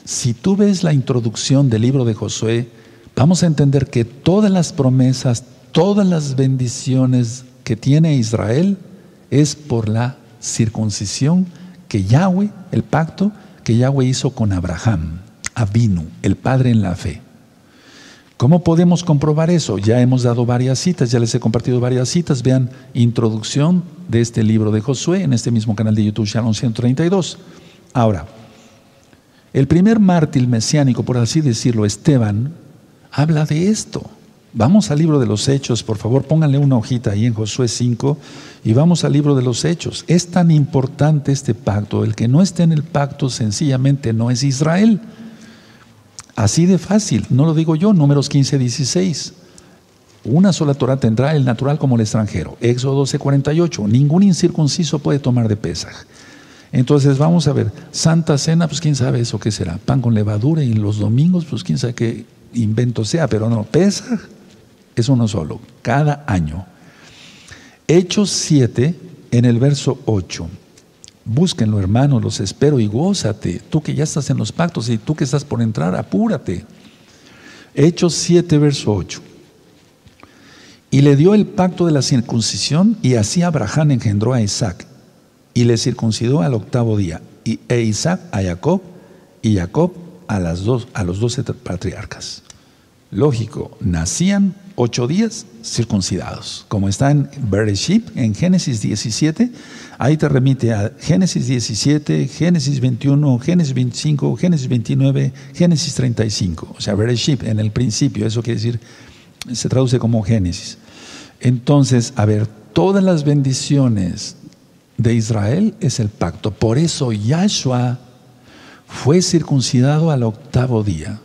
Si tú ves la introducción del libro de Josué, vamos a entender que todas las promesas, todas las bendiciones que tiene Israel es por la circuncisión que Yahweh, el pacto que Yahweh hizo con Abraham, Abinu, el padre en la fe. ¿Cómo podemos comprobar eso? Ya hemos dado varias citas, ya les he compartido varias citas. Vean, introducción de este libro de Josué en este mismo canal de YouTube, Shalom 132. Ahora, el primer mártir mesiánico, por así decirlo, Esteban, habla de esto. Vamos al libro de los Hechos, por favor, pónganle una hojita ahí en Josué 5 y vamos al libro de los Hechos. Es tan importante este pacto, el que no esté en el pacto sencillamente no es Israel. Así de fácil, no lo digo yo, números 15, 16. Una sola Torah tendrá el natural como el extranjero. Éxodo 12, 48. Ningún incircunciso puede tomar de Pesaj. Entonces vamos a ver, Santa Cena, pues quién sabe eso qué será, pan con levadura y los domingos, pues quién sabe qué invento sea, pero no, Pesaj es uno solo, cada año. Hechos 7, en el verso 8. Búsquenlo, hermanos, los espero y gózate. Tú que ya estás en los pactos y tú que estás por entrar, apúrate. Hechos 7, verso 8. Y le dio el pacto de la circuncisión y así Abraham engendró a Isaac y le circuncidó al octavo día y, e Isaac a Jacob y Jacob a, las dos, a los doce patriarcas. Lógico, nacían ocho días circuncidados, como está en Bereshit, en Génesis 17, ahí te remite a Génesis 17, Génesis 21, Génesis 25, Génesis 29, Génesis 35, o sea, Bereshit, en el principio, eso quiere decir, se traduce como Génesis. Entonces, a ver, todas las bendiciones de Israel es el pacto, por eso Yahshua fue circuncidado al octavo día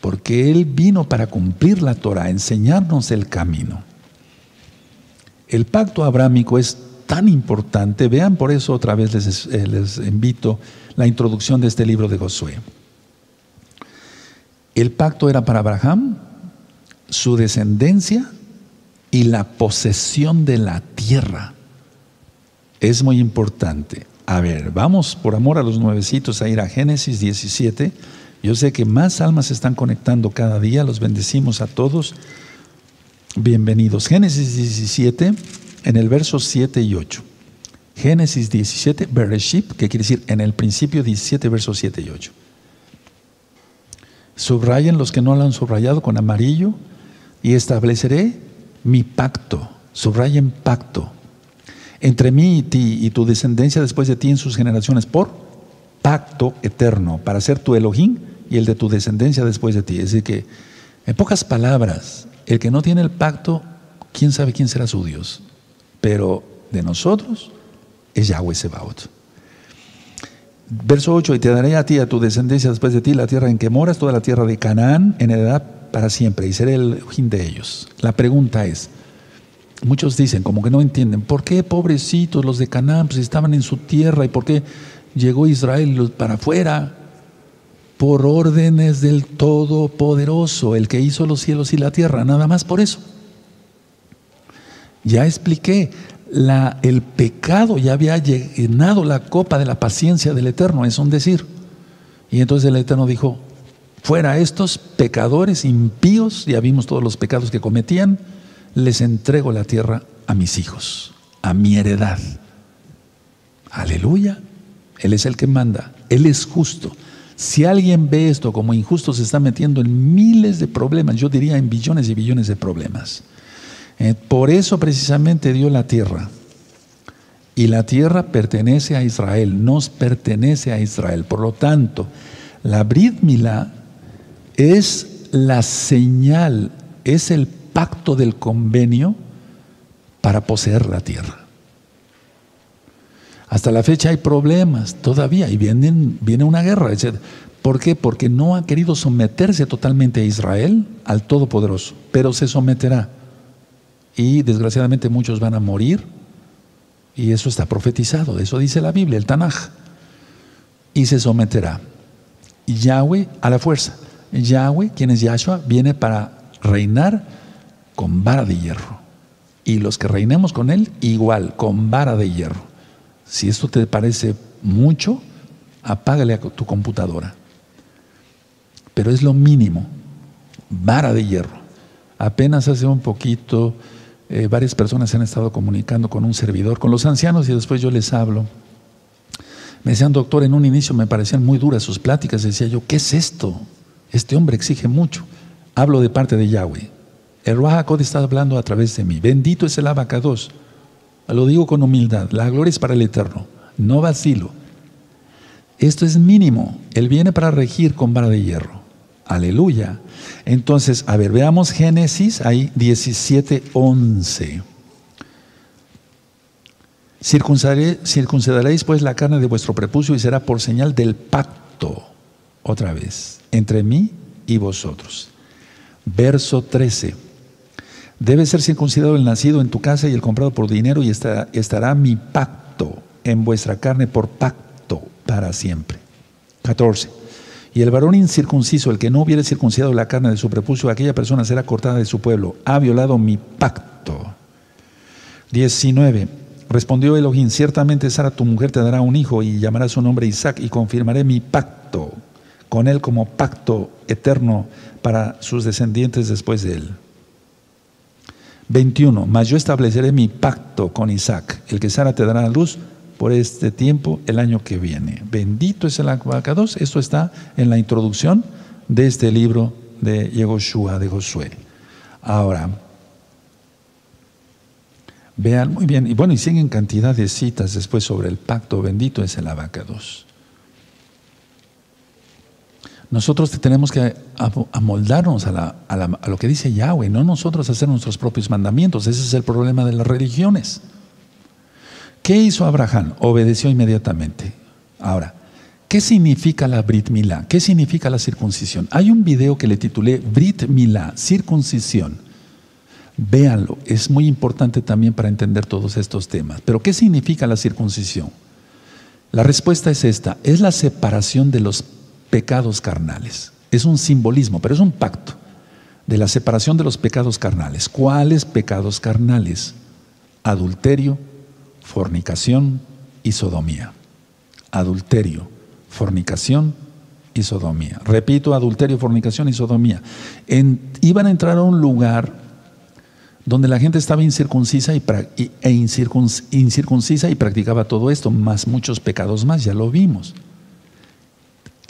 porque Él vino para cumplir la Torah, enseñarnos el camino. El pacto abrámico es tan importante, vean por eso otra vez les, eh, les invito la introducción de este libro de Josué. El pacto era para Abraham, su descendencia y la posesión de la tierra. Es muy importante. A ver, vamos por amor a los nuevecitos a ir a Génesis 17 yo sé que más almas se están conectando cada día, los bendecimos a todos. Bienvenidos. Génesis 17, en el verso 7 y 8. Génesis 17, Bereshit, que quiere decir en el principio 17, versos 7 y 8. Subrayen los que no lo han subrayado con amarillo y estableceré mi pacto. Subrayen pacto entre mí y ti y tu descendencia después de ti en sus generaciones por pacto eterno para ser tu Elohim y el de tu descendencia después de ti. Es decir, que, en pocas palabras, el que no tiene el pacto, quién sabe quién será su Dios. Pero de nosotros es Yahweh Sebaot. Verso 8, y te daré a ti, a tu descendencia después de ti, la tierra en que moras, toda la tierra de Canaán, en edad para siempre, y seré el Elohim de ellos. La pregunta es, muchos dicen, como que no entienden, ¿por qué pobrecitos los de Canaán pues, estaban en su tierra y por qué llegó Israel para afuera? por órdenes del Todopoderoso, el que hizo los cielos y la tierra, nada más por eso. Ya expliqué, la, el pecado ya había llenado la copa de la paciencia del Eterno, es un decir. Y entonces el Eterno dijo, fuera estos pecadores impíos, ya vimos todos los pecados que cometían, les entrego la tierra a mis hijos, a mi heredad. Aleluya, Él es el que manda, Él es justo. Si alguien ve esto como injusto, se está metiendo en miles de problemas, yo diría en billones y billones de problemas. Eh, por eso precisamente dio la tierra. Y la tierra pertenece a Israel, nos pertenece a Israel. Por lo tanto, la Brit Milá es la señal, es el pacto del convenio para poseer la tierra. Hasta la fecha hay problemas todavía y viene una guerra. ¿Por qué? Porque no ha querido someterse totalmente a Israel, al Todopoderoso, pero se someterá. Y desgraciadamente muchos van a morir y eso está profetizado, eso dice la Biblia, el Tanaj. Y se someterá. Yahweh a la fuerza. Yahweh, quien es Yahshua, viene para reinar con vara de hierro. Y los que reinemos con él, igual, con vara de hierro. Si esto te parece mucho, apágale a tu computadora. pero es lo mínimo. Vara de hierro. Apenas hace un poquito, eh, varias personas se han estado comunicando con un servidor, con los ancianos, y después yo les hablo. Me decían, doctor, en un inicio me parecían muy duras sus pláticas. Decía yo, ¿qué es esto? Este hombre exige mucho. Hablo de parte de Yahweh. El Ruach está hablando a través de mí. Bendito es el abacados. Lo digo con humildad. La gloria es para el Eterno. No vacilo. Esto es mínimo. Él viene para regir con vara de hierro. Aleluya. Entonces, a ver, veamos Génesis, ahí 17, 11. Circuncidaréis pues la carne de vuestro prepucio y será por señal del pacto, otra vez, entre mí y vosotros. Verso 13. Debe ser circuncidado el nacido en tu casa y el comprado por dinero y estará, mi pacto en vuestra carne por pacto para siempre. 14. Y el varón incircunciso, el que no hubiere circuncidado la carne de su prepucio, aquella persona será cortada de su pueblo. Ha violado mi pacto. 19. Respondió Elohim, ciertamente Sara tu mujer te dará un hijo y llamará su nombre Isaac y confirmaré mi pacto con él como pacto eterno para sus descendientes después de él. 21. Mas yo estableceré mi pacto con Isaac, el que Sara te dará a luz por este tiempo el año que viene. Bendito es el abacados. Esto está en la introducción de este libro de Yehoshua de Josué. Ahora, vean muy bien, y bueno, y siguen cantidad de citas después sobre el pacto. Bendito es el abacados. Nosotros tenemos que amoldarnos a, lo que dice Yahweh, no nosotros hacer nuestros propios mandamientos. Ese es el problema de las religiones. ¿Qué hizo Abraham? Obedeció inmediatamente. Ahora, ¿qué significa la Brit Milá? ¿Qué significa la circuncisión? Hay un video que le titulé Brit Milá, circuncisión. Véanlo, es muy importante también para entender todos estos temas. Pero ¿qué significa la circuncisión? La respuesta es esta, es la separación de los pecados carnales. Es un simbolismo, pero es un pacto de la separación de los pecados carnales. ¿Cuáles pecados carnales? Adulterio, fornicación y sodomía. Adulterio, fornicación y sodomía. Repito, adulterio, fornicación y sodomía. iban a entrar a un lugar donde la gente estaba incircuncisa y, e incircuncisa y practicaba todo esto, más muchos pecados más, ya lo vimos.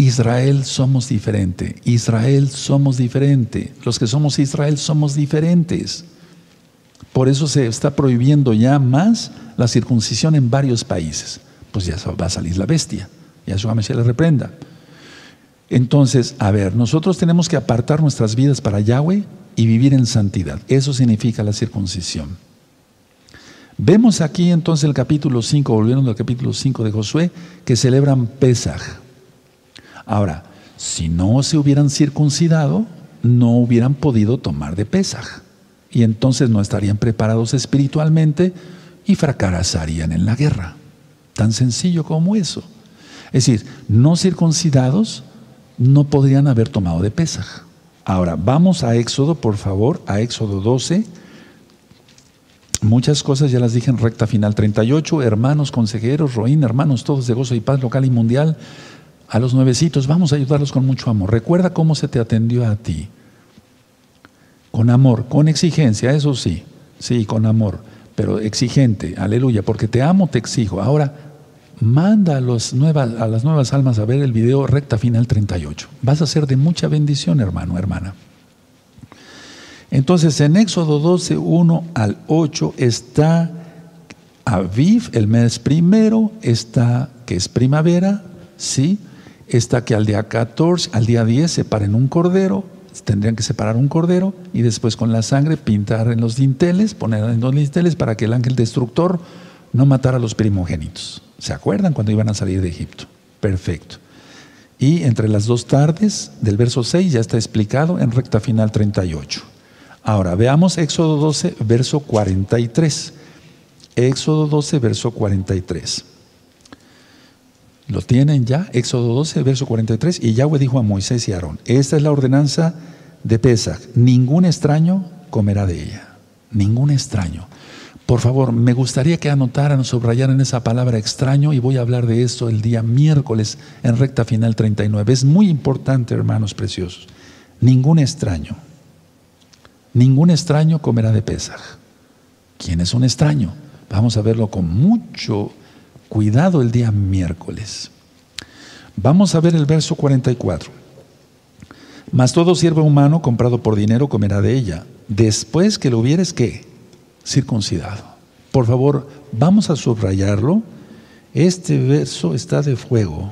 Israel somos diferente, Israel somos diferente, los que somos Israel somos diferentes. Por eso se está prohibiendo ya más la circuncisión en varios países. Pues ya va a salir la bestia, ya su se le reprenda. Entonces, a ver, nosotros tenemos que apartar nuestras vidas para Yahweh y vivir en santidad. Eso significa la circuncisión. Vemos aquí entonces el capítulo 5, volviendo al capítulo 5 de Josué, que celebran Pesaj. Ahora, si no se hubieran circuncidado, no hubieran podido tomar de Pesaj. Y entonces no estarían preparados espiritualmente y fracasarían en la guerra. Tan sencillo como eso. Es decir, no circuncidados no podrían haber tomado de Pesaj. Ahora, vamos a Éxodo, por favor, a Éxodo 12. Muchas cosas ya las dije en recta final. 38, hermanos, consejeros, Roín, hermanos, todos de gozo y paz local y mundial a los nuevecitos, vamos a ayudarlos con mucho amor. Recuerda cómo se te atendió a ti. Con amor, con exigencia, eso sí, sí, con amor, pero exigente, aleluya, porque te amo, te exijo. Ahora, manda a, nuevas, a las nuevas almas a ver el video recta final 38. Vas a ser de mucha bendición, hermano, hermana. Entonces, en Éxodo 12, 1 al 8 está Aviv, el mes primero, está que es primavera, ¿sí? Está que al día 14, al día 10 separen un cordero, tendrían que separar un cordero y después con la sangre pintar en los dinteles, poner en los dinteles para que el ángel destructor no matara a los primogénitos. ¿Se acuerdan cuando iban a salir de Egipto? Perfecto. Y entre las dos tardes del verso 6 ya está explicado en recta final 38. Ahora veamos Éxodo 12, verso 43. Éxodo 12, verso 43. Lo tienen ya, Éxodo 12, verso 43, y Yahweh dijo a Moisés y a Aarón, esta es la ordenanza de Pesach, ningún extraño comerá de ella, ningún extraño. Por favor, me gustaría que anotaran, subrayaran esa palabra extraño y voy a hablar de eso el día miércoles en recta final 39. Es muy importante, hermanos preciosos. Ningún extraño, ningún extraño comerá de Pesaj. ¿Quién es un extraño? Vamos a verlo con mucho cuidado el día miércoles. Vamos a ver el verso 44. Mas todo siervo humano comprado por dinero comerá de ella, después que lo hubieres que circuncidado. Por favor, vamos a subrayarlo. Este verso está de fuego.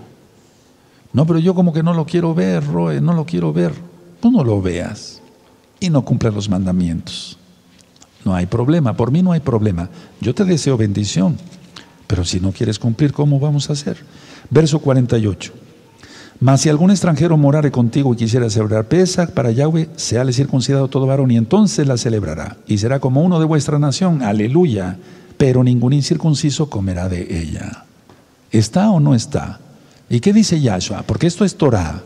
No, pero yo como que no lo quiero ver, Roe, no lo quiero ver. Tú no lo veas y no cumplas los mandamientos. No hay problema, por mí no hay problema. Yo te deseo bendición, pero si no quieres cumplir, ¿cómo vamos a hacer? Verso 48. Mas si algún extranjero morare contigo y quisiera celebrar Pesach para Yahweh, seale circuncidado todo varón y entonces la celebrará. Y será como uno de vuestra nación, aleluya. Pero ningún incircunciso comerá de ella. ¿Está o no está? ¿Y qué dice Yahshua? Porque esto es Torah.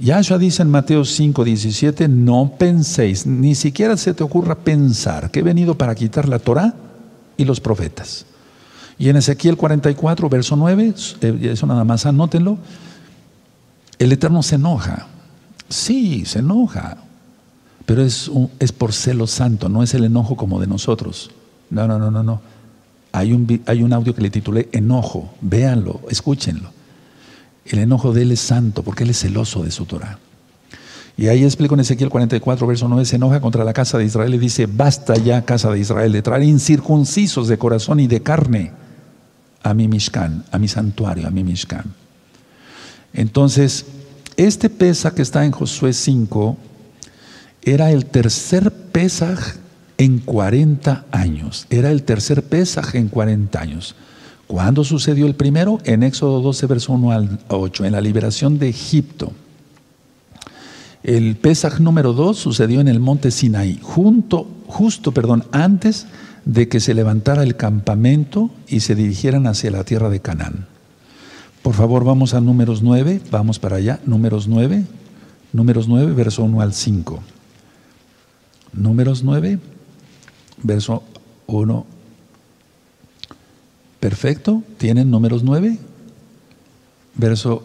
Yahshua dice en Mateo 5, 17, no penséis, ni siquiera se te ocurra pensar que he venido para quitar la Torah y los profetas. Y en Ezequiel 44, verso 9, eh, eso nada más anótenlo, el Eterno se enoja. Sí, se enoja. Pero es, es por celo santo, no es el enojo como de nosotros. No, no, no, no, no. Hay un, hay un audio que le titulé Enojo. Véanlo, escúchenlo. El enojo de Él es santo porque Él es celoso de su Torah. Y ahí explico en Ezequiel 44, verso 9, se enoja contra la casa de Israel y dice, basta ya, casa de Israel, de traer incircuncisos de corazón y de carne a mi Mishkan, a mi santuario, a mi Mishkan. Entonces, este Pesaj que está en Josué 5 era el tercer Pesaj en 40 años. Era el tercer Pesaj en 40 años. ¿Cuándo sucedió el primero? En Éxodo 12, verso 1 al 8, en la liberación de Egipto. El Pesaj número 2 sucedió en el monte Sinaí, junto, justo perdón, antes de que se levantara el campamento y se dirigieran hacia la tierra de Canaán. Por favor, vamos a números 9, vamos para allá, números 9, números 9, verso 1 al 5. Números 9, verso 1. Perfecto, ¿tienen números 9? Verso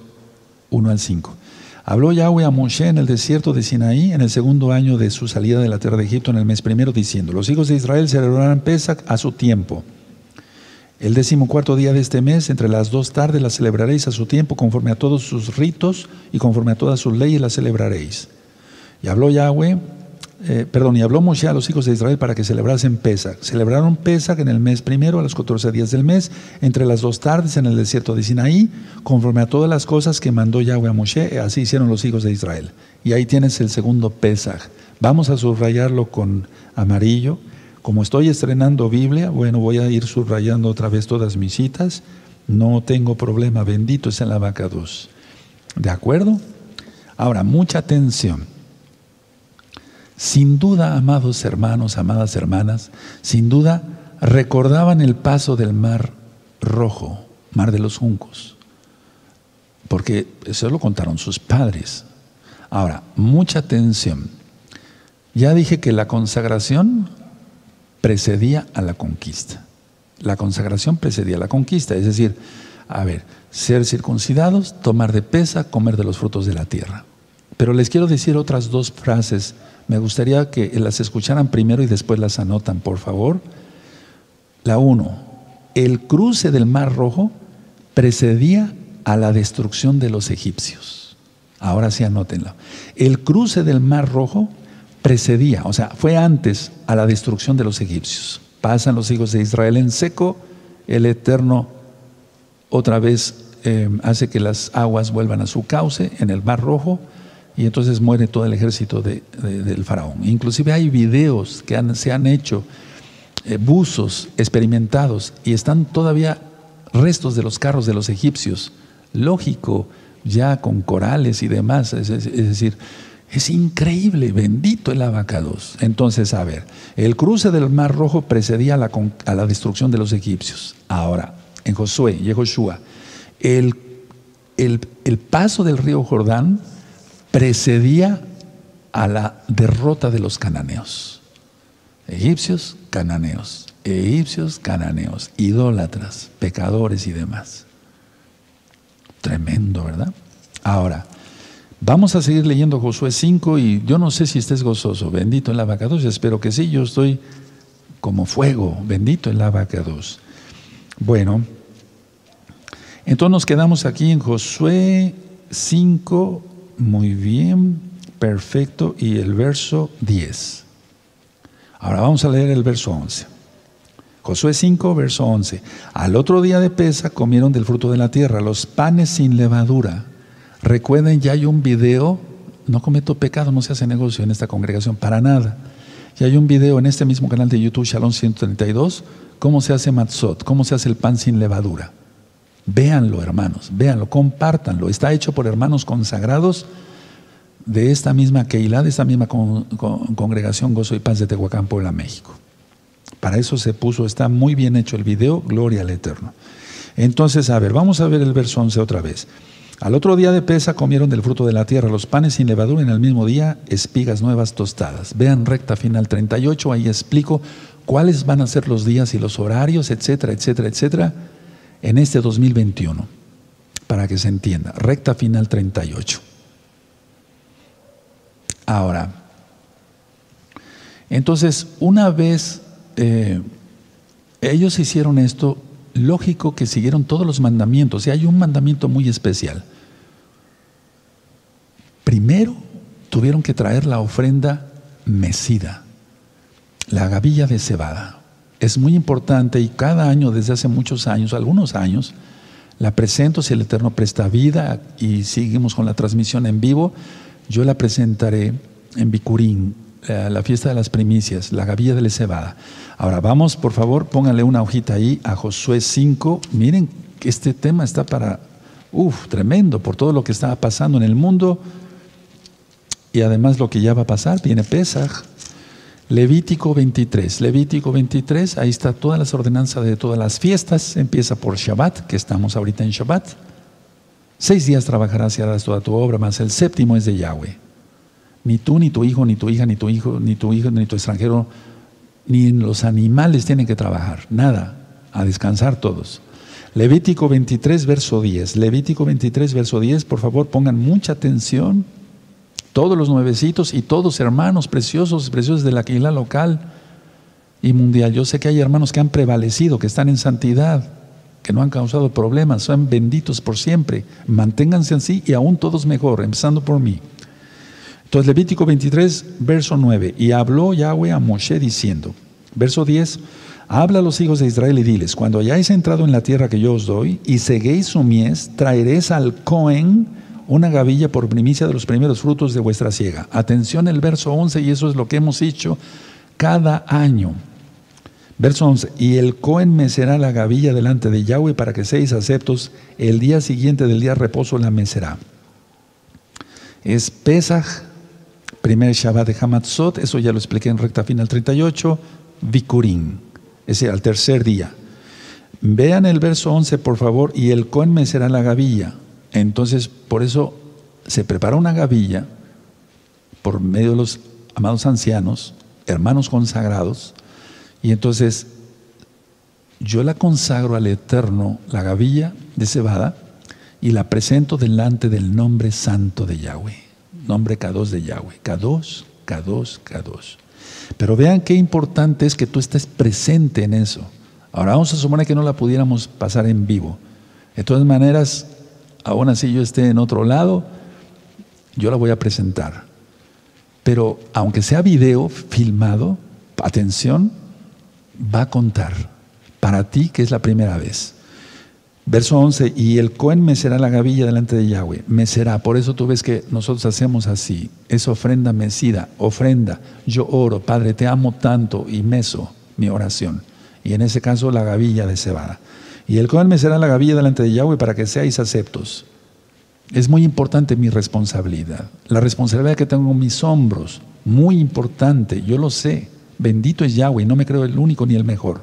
1 al 5. Habló Yahweh a Moshe en el desierto de Sinaí en el segundo año de su salida de la tierra de Egipto en el mes primero, diciendo, los hijos de Israel celebrarán Pesach a su tiempo el decimocuarto día de este mes, entre las dos tardes, la celebraréis a su tiempo, conforme a todos sus ritos y conforme a todas sus leyes la celebraréis. Y habló Yahweh, eh, perdón, y habló Moshe a los hijos de Israel para que celebrasen Pesach. Celebraron Pesach en el mes primero, a los 14 días del mes, entre las dos tardes en el desierto de Sinaí, conforme a todas las cosas que mandó Yahweh a Moshe, así hicieron los hijos de Israel. Y ahí tienes el segundo Pesach. Vamos a subrayarlo con amarillo como estoy estrenando Biblia, bueno, voy a ir subrayando otra vez todas mis citas. No tengo problema, bendito es el abacados. ¿De acuerdo? Ahora, mucha atención. Sin duda, amados hermanos, amadas hermanas, sin duda recordaban el paso del mar rojo, mar de los juncos, porque eso lo contaron sus padres. Ahora, mucha atención. Ya dije que la consagración precedía a la conquista. La consagración precedía a la conquista, es decir, a ver, ser circuncidados, tomar de pesa, comer de los frutos de la tierra. Pero les quiero decir otras dos frases. Me gustaría que las escucharan primero y después las anotan, por favor. La uno, el cruce del Mar Rojo precedía a la destrucción de los egipcios. Ahora sí anótenlo. El cruce del Mar Rojo precedía, o sea, fue antes a la destrucción de los egipcios. Pasan los hijos de Israel en seco, el Eterno otra vez eh, hace que las aguas vuelvan a su cauce en el Mar Rojo y entonces muere todo el ejército del faraón. Inclusive hay videos que se han hecho, eh, buzos experimentados y están todavía restos de los carros de los egipcios. Lógico, ya con corales y demás, es decir, es increíble, bendito el abacados. Entonces, a ver, el cruce del Mar Rojo precedía a la, destrucción de los egipcios. Ahora, en Josué y Joshua, el, el paso del río Jordán precedía a la derrota de los cananeos. Egipcios, cananeos. egipcios, cananeos, idólatras, pecadores y demás. Tremendo, ¿verdad? Ahora, vamos a seguir leyendo Josué 5 y yo no sé si estés gozoso. Bendito el abacados, espero que sí, yo estoy como fuego, bendito el abacados. Bueno, entonces nos quedamos aquí en Josué 5, muy bien, perfecto, y el verso 10. Ahora vamos a leer el verso 11. Josué 5, verso 11. Al otro día de pesa comieron del fruto de la tierra, los panes sin levadura. Recuerden, ya hay un video, no cometo pecado, no se hace negocio en esta congregación, para nada. Ya hay un video en este mismo canal de YouTube, Shalom 132, cómo se hace matzot, cómo se hace el pan sin levadura. Véanlo, hermanos, véanlo, compártanlo. Está hecho por hermanos consagrados de esta misma Keilah, de esta misma congregación Gozo y Paz de Tehuacán, Puebla, México. Para eso se puso, está muy bien hecho el video, gloria al Eterno. Entonces, a ver, vamos a ver el verso 11 otra vez. Al otro día de pesa comieron del fruto de la tierra los panes sin levadura en el mismo día, espigas nuevas tostadas. Vean recta final 38, ahí explico cuáles van a ser los días y los horarios, etcétera, etcétera, etcétera, en este 2021, para que se entienda. Recta final 38. Ahora, entonces, una vez eh, ellos hicieron esto, lógico que siguieron todos los mandamientos, y hay un mandamiento muy especial. Primero tuvieron que traer la ofrenda mecida, la gavilla de cebada. Es muy importante y cada año, desde hace muchos años, algunos años, la presento si el Eterno presta vida y seguimos con la transmisión en vivo. Yo la presentaré en Bicurín, la fiesta de las primicias, la gavilla de la cebada. Ahora vamos, por favor, pónganle una hojita ahí a Josué 5. Miren que este tema está para, uff, tremendo, por todo lo que está pasando en el mundo y además lo que ya va a pasar, viene Pesach. Levítico 23, Levítico 23, ahí está todas las ordenanzas de todas las fiestas, empieza por Shabbat, que estamos ahorita en Shabbat. Seis días trabajarás y harás toda tu obra, más el séptimo es de Yahweh. Ni tú, ni tu hijo, ni tu hija, ni tu hijo, ni tu hijo, ni tu extranjero, ni los animales tienen que trabajar, nada, a descansar todos. Levítico 23, verso 10. Levítico 23, verso 10, por favor pongan mucha atención todos los nuevecitos y todos hermanos preciosos, preciosos de la Aquila local y mundial. Yo sé que hay hermanos que han prevalecido, que están en santidad, que no han causado problemas, son benditos por siempre. Manténganse así y aún todos mejor, empezando por mí. Entonces Levítico 23, verso 9, y habló Yahweh a Moshe diciendo, verso 10, habla a los hijos de Israel y diles, cuando hayáis entrado en la tierra que yo os doy y seguéis su mies, traeréis al Cohen, una gavilla por primicia de los primeros frutos de vuestra siega. Atención el verso 11 y eso es lo que hemos hecho cada año. Verso 11, y el Cohen mecerá la gavilla delante de Yahweh para que seáis aceptos, el día siguiente del día de reposo la mecerá. Es Pesach, primer Shabbat de Hamatzot, eso ya lo expliqué en recta final 38, Vikurim, es decir, al tercer día. Vean el verso 11, por favor, y el Cohen mecerá la gavilla. Entonces, por eso se prepara una gavilla por medio de los amados ancianos, hermanos consagrados, y entonces yo la consagro al Eterno, la gavilla de cebada, y la presento delante del nombre santo de Yahweh, nombre K2 de Yahweh, K2, K2, K2. Pero vean qué importante es que tú estés presente en eso. Ahora vamos a suponer que no la pudiéramos pasar en vivo. De todas maneras, aún así yo esté en otro lado, yo la voy a presentar. Pero aunque sea video filmado, atención, va a contar para ti que es la primera vez. Verso 11, y el Cohen me será la gavilla delante de Yahweh, me será. Por eso tú ves que nosotros hacemos así, es ofrenda mecida, ofrenda. Yo oro, Padre, te amo tanto y meso mi oración. Y en ese caso la gavilla de cebada. Y el Cohen me será la gavilla delante de Yahweh para que seáis aceptos. Es muy importante mi responsabilidad. La responsabilidad que tengo en mis hombros, muy importante, yo lo sé. Bendito es Yahweh, no me creo el único ni el mejor.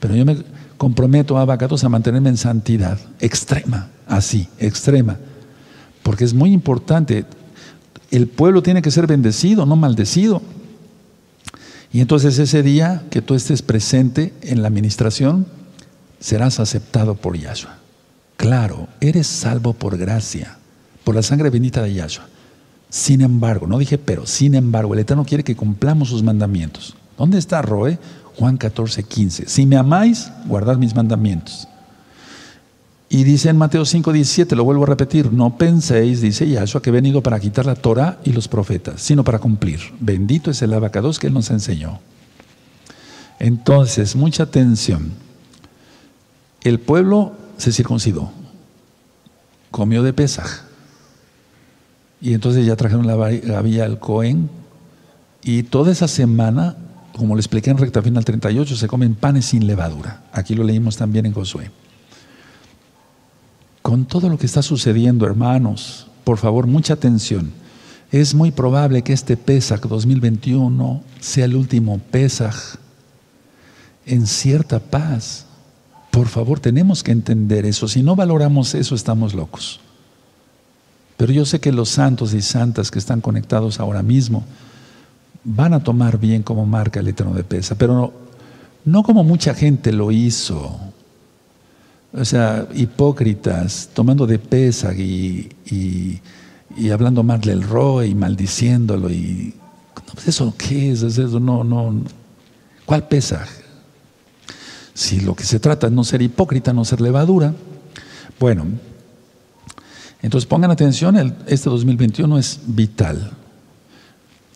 Pero yo me comprometo a Abacatos a mantenerme en santidad extrema, así, extrema. Porque es muy importante. El pueblo tiene que ser bendecido, no maldecido. Y entonces ese día que tú estés presente en la administración, serás aceptado por Yahshua. Claro, eres salvo por gracia, por la sangre bendita de Yahshua. Sin embargo, no dije pero, sin embargo, el Eterno quiere que cumplamos sus mandamientos. ¿Dónde está Roe? Juan 14, 15. Si me amáis, guardad mis mandamientos. Y dice en Mateo 5, 17, lo vuelvo a repetir, no penséis, dice Yahshua, que he venido para quitar la Torah y los profetas, sino para cumplir. Bendito es el abacados que Él nos enseñó. Entonces, mucha atención. El pueblo se circuncidó, comió de Pesaj. Y entonces ya trajeron la gavilla al Cohen. Y toda esa semana, como le expliqué en recta final 38, se comen panes sin levadura. Aquí lo leímos también en Josué con todo lo que está sucediendo, hermanos, por favor, mucha atención. Es muy probable que este Pesach 2021 sea el último Pesach en cierta paz. Por favor, tenemos que entender eso. Si no valoramos eso, estamos locos. Pero yo sé que los santos y santas que están conectados ahora mismo van a tomar bien como marca el eterno de Pesa, pero no, no como mucha gente lo hizo o sea, hipócritas, tomando de pesa y, hablando mal del Roe y maldiciéndolo. Y, pues ¿Eso qué es? Eso no, no. ¿Cuál pesa? Si lo que se trata es no ser hipócrita, no ser levadura. Bueno, entonces pongan atención, este 2021 es vital.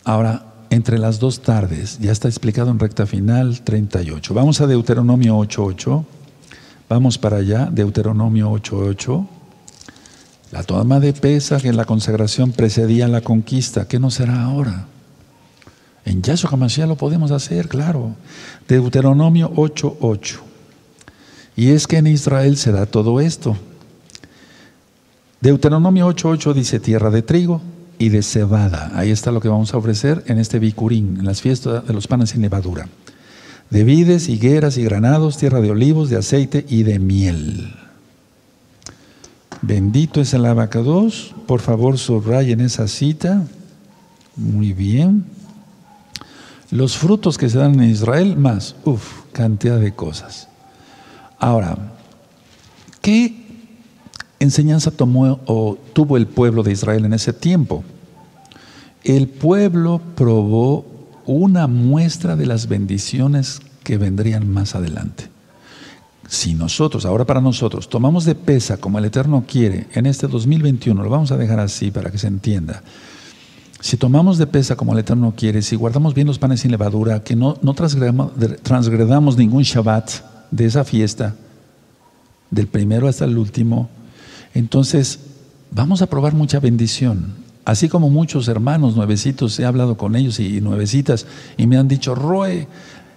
Ahora, entre las dos tardes, ya está explicado en recta final 38. Vamos a Deuteronomio 8.8. Vamos para allá, Deuteronomio 8.8. La toma de que en la consagración precedía la conquista. ¿Qué no será ahora? En Yahshua HaMashiach lo podemos hacer, claro. Deuteronomio 8.8. Y es que en Israel se da todo esto. Deuteronomio 8.8 dice tierra de trigo y de cebada. Ahí está lo que vamos a ofrecer en este bicurín, en las fiestas de los panes sin levadura de vides, higueras y granados, tierra de olivos, de aceite y de miel. Bendito es el abacados. Por favor, subrayen esa cita. Muy bien. Los frutos que se dan en Israel, más, uff, cantidad de cosas. Ahora, ¿qué enseñanza tomó o tuvo el pueblo de Israel en ese tiempo? El pueblo probó una muestra de las bendiciones que vendrían más adelante. Si nosotros, ahora para nosotros, tomamos de pesa como el Eterno quiere en este 2021, lo vamos a dejar así para que se entienda. Si tomamos de pesa como el Eterno quiere, si guardamos bien los panes sin levadura, que no, no transgredamos ningún Shabbat de esa fiesta, del primero hasta el último, entonces vamos a probar mucha bendición. Así como muchos hermanos nuevecitos, he hablado con ellos y nuevecitas y me han dicho, Roe,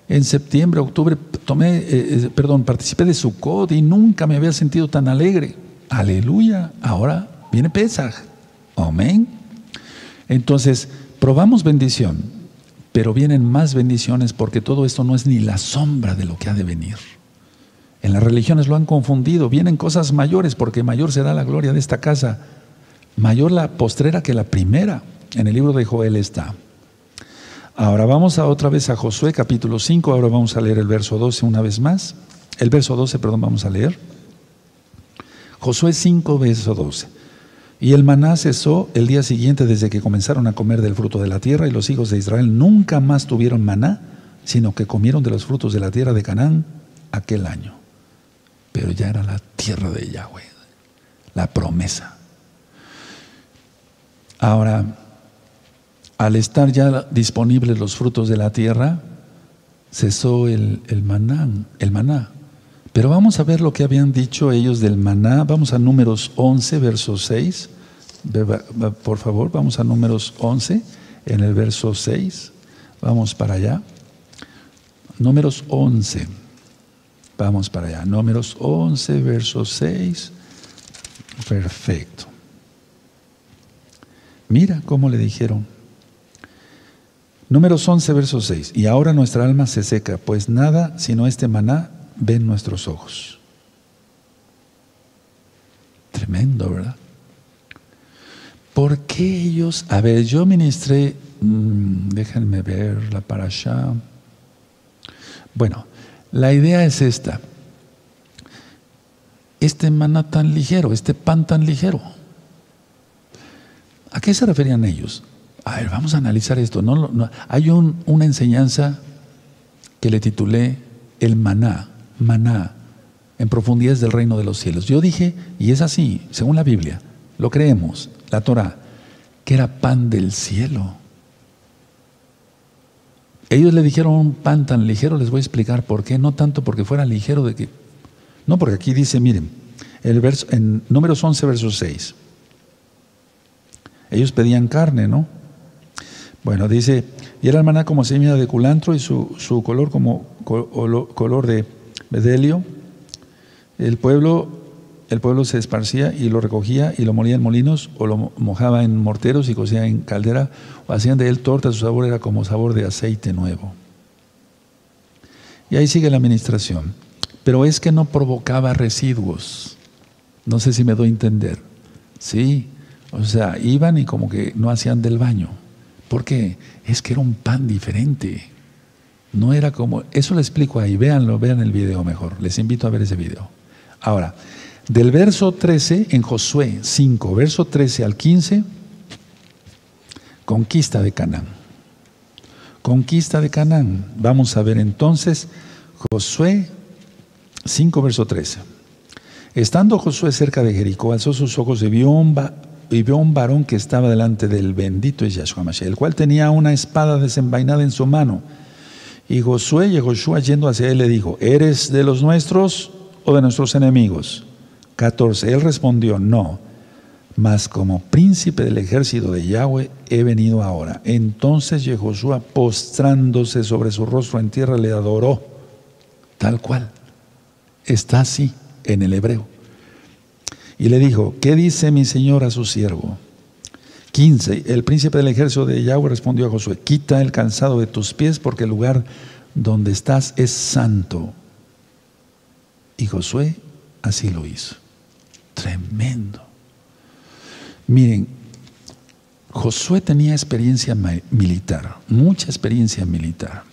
en septiembre, octubre, tomé, eh, eh, perdón, participé de Sukkot y nunca me había sentido tan alegre. Aleluya, ahora viene Pesaj. Amén. Entonces, probamos bendición, pero vienen más bendiciones porque todo esto no es ni la sombra de lo que ha de venir. En las religiones lo han confundido, vienen cosas mayores porque mayor será la gloria de esta casa mayor la postrera que la primera. En el libro de Joel está. Ahora vamos a otra vez a Josué capítulo 5, ahora vamos a leer el verso 12 una vez más. El verso 12, perdón, vamos a leer. Josué 5, verso 12. Y el maná cesó el día siguiente desde que comenzaron a comer del fruto de la tierra y los hijos de Israel nunca más tuvieron maná, sino que comieron de los frutos de la tierra de Canaán aquel año. Pero ya era la tierra de Yahweh, la promesa. Ahora, al estar ya disponibles los frutos de la tierra, cesó el, el, maná, el maná. Pero vamos a ver lo que habían dicho ellos del maná. Vamos a números 11, verso 6. Por favor, vamos a números 11, en el verso 6. Vamos para allá. Números 11. Vamos para allá. Números 11, verso 6. Perfecto. Mira cómo le dijeron. Números 11, verso 6. Y ahora nuestra alma se seca, pues nada sino este maná ven nuestros ojos. Tremendo, ¿verdad? ¿Por qué ellos? A ver, yo ministré Mm, déjenme ver la para. Bueno, la idea es esta. Este maná tan ligero, este pan tan ligero. ¿A qué se referían ellos? A ver, vamos a analizar esto. No, hay una enseñanza que le titulé El maná, maná, en profundidades del reino de los cielos. Yo dije, y es así, según la Biblia, lo creemos, la Torah, que era pan del cielo. Ellos le dijeron un pan tan ligero, les voy a explicar por qué, no tanto porque fuera ligero de que, no, porque aquí dice, miren, el verso, en números 11, verso 6, ellos pedían carne, ¿no? Bueno, dice, y era el maná como semilla de culantro y su, su color como color de bedelio. El pueblo, el pueblo se esparcía y lo recogía y lo molía en molinos o lo mojaba en morteros y cocía en caldera o hacían de él torta, su sabor era como sabor de aceite nuevo. Y ahí sigue la administración. Pero es que no provocaba residuos. No sé si me doy a entender. Sí, o sea, iban y como que no hacían del baño. ¿Por qué? Es que era un pan diferente. No era como, eso lo explico ahí, véanlo, vean el video mejor. Les invito a ver ese video. Ahora, del verso 13 en Josué 5, verso 13 al 15, conquista de Canaán. Conquista de Canaán. Vamos a ver entonces Josué 5, verso 13. Estando Josué cerca de Jericó, alzó sus ojos y vio un, y vio un varón que estaba delante del bendito Yahshua Mashiach, el cual tenía una espada desenvainada en su mano. Y Josué y yendo hacia él le dijo, ¿eres de los nuestros o de nuestros enemigos? 14. Él respondió, no, mas como príncipe del ejército de Yahweh he venido ahora. Entonces Joshua postrándose sobre su rostro en tierra le adoró, tal cual. Está así en el hebreo. Y le dijo, ¿qué dice mi señor a su siervo? 15. El príncipe del ejército de Yahweh respondió a Josué, quita el cansado de tus pies porque el lugar donde estás es santo. Y Josué así lo hizo. Tremendo. Miren, Josué tenía experiencia militar, mucha experiencia militar,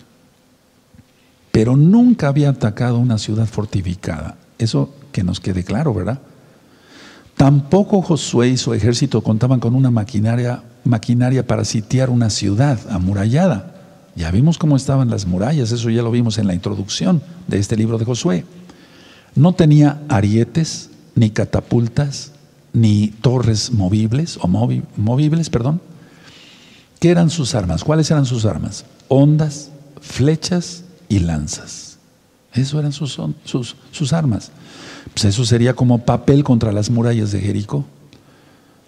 pero nunca había atacado una ciudad fortificada. Eso que nos quede claro, ¿verdad? Tampoco Josué y su ejército contaban con una maquinaria, maquinaria para sitiar una ciudad amurallada. Ya vimos cómo estaban las murallas, eso ya lo vimos en la introducción de este libro de Josué. No tenía arietes, ni catapultas, ni torres movibles, o movibles, perdón. ¿Qué eran sus armas? ¿Cuáles eran sus armas? Ondas, flechas y lanzas. Eso eran sus, sus, sus armas. Pues eso sería como papel contra las murallas de Jericó.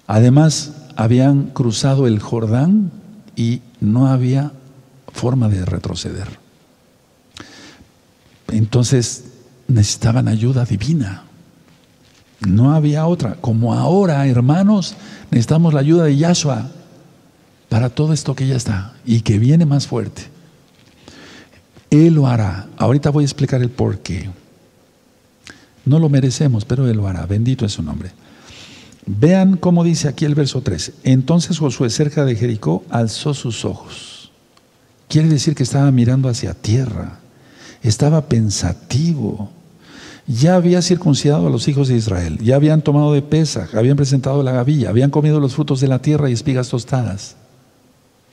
Además, habían cruzado el Jordán y no había forma de retroceder. Entonces necesitaban ayuda divina. No había otra. Como ahora, hermanos, necesitamos la ayuda de Yahshua para todo esto que ya está y que viene más fuerte. Él lo hará. Ahorita voy a explicar el por qué. No lo merecemos, pero Él lo hará. Bendito es su nombre. Vean cómo dice aquí el verso 13. Entonces Josué cerca de Jericó alzó sus ojos. Quiere decir que estaba mirando hacia tierra. Estaba pensativo. Ya había circuncidado a los hijos de Israel. Ya habían tomado de pesa. Habían presentado la gavilla. Habían comido los frutos de la tierra y espigas tostadas.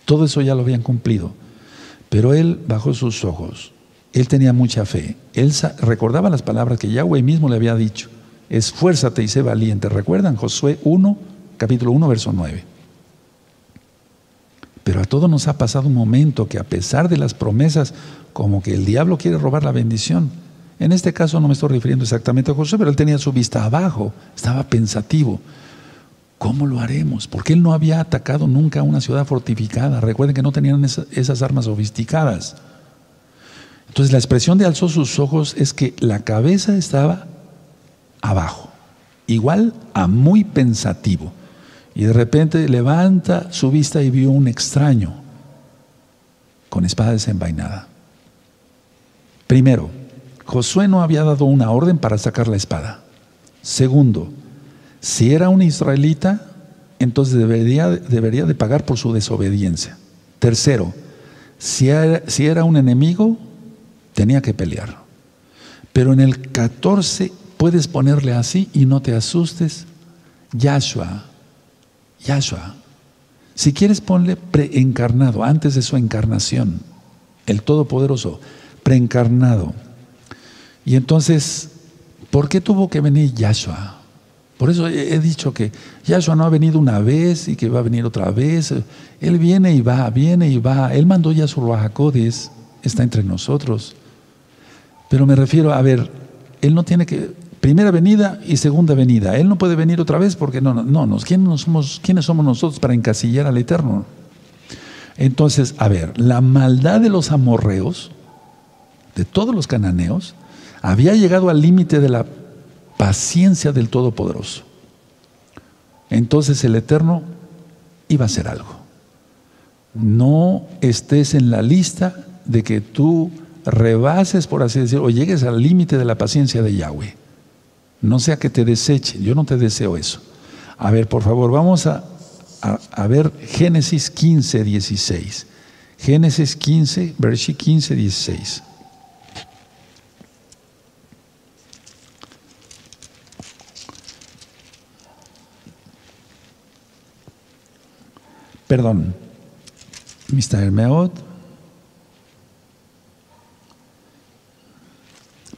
Todo eso ya lo habían cumplido. Pero él bajó sus ojos él tenía mucha fe. Él recordaba las palabras que Yahweh mismo le había dicho. Esfuérzate y sé valiente. ¿Recuerdan? Josué 1, capítulo 1, verso 9. Pero a todos nos ha pasado un momento que a pesar de las promesas, como que el diablo quiere robar la bendición. En este caso no me estoy refiriendo exactamente a Josué, pero él tenía su vista abajo, estaba pensativo. ¿Cómo lo haremos? Porque él no había atacado nunca una ciudad fortificada. Recuerden que no tenían esas armas sofisticadas. Entonces la expresión de alzó sus ojos es que la cabeza estaba abajo, igual a muy pensativo. Y de repente levanta su vista y vio un extraño con espada desenvainada. Primero, Josué no había dado una orden para sacar la espada. Segundo, si era un israelita, entonces debería, debería de pagar por su desobediencia. Tercero, si era, si era un enemigo, tenía que pelear. Pero en el 14 puedes ponerle así y no te asustes. Yahshua, Yahshua. Si quieres ponle preencarnado, antes de su encarnación, el Todopoderoso, preencarnado. Y entonces, ¿por qué tuvo que venir Yahshua? Por eso he dicho que Yahshua no ha venido una vez y que va a venir otra vez. Él viene y va, viene y va. Él mandó ya su Ruajacodes, está entre nosotros. Pero me refiero a ver, Él no tiene que, primera venida y segunda venida. Él no puede venir otra vez porque no, no, no ¿quiénes, somos, ¿quiénes somos nosotros para encasillar al Eterno? Entonces, a ver, la maldad de los amorreos, de todos los cananeos, había llegado al límite de la paciencia del Todopoderoso. Entonces el Eterno iba a hacer algo. No estés en la lista de que tú rebases, por así decirlo, o llegues al límite de la paciencia de Yahweh. No sea que te deseche, yo no te deseo eso. A ver, por favor, vamos a, a, ver Génesis 15, 16. Génesis 15, versículo 15, 16. Perdón, Mr. Meot.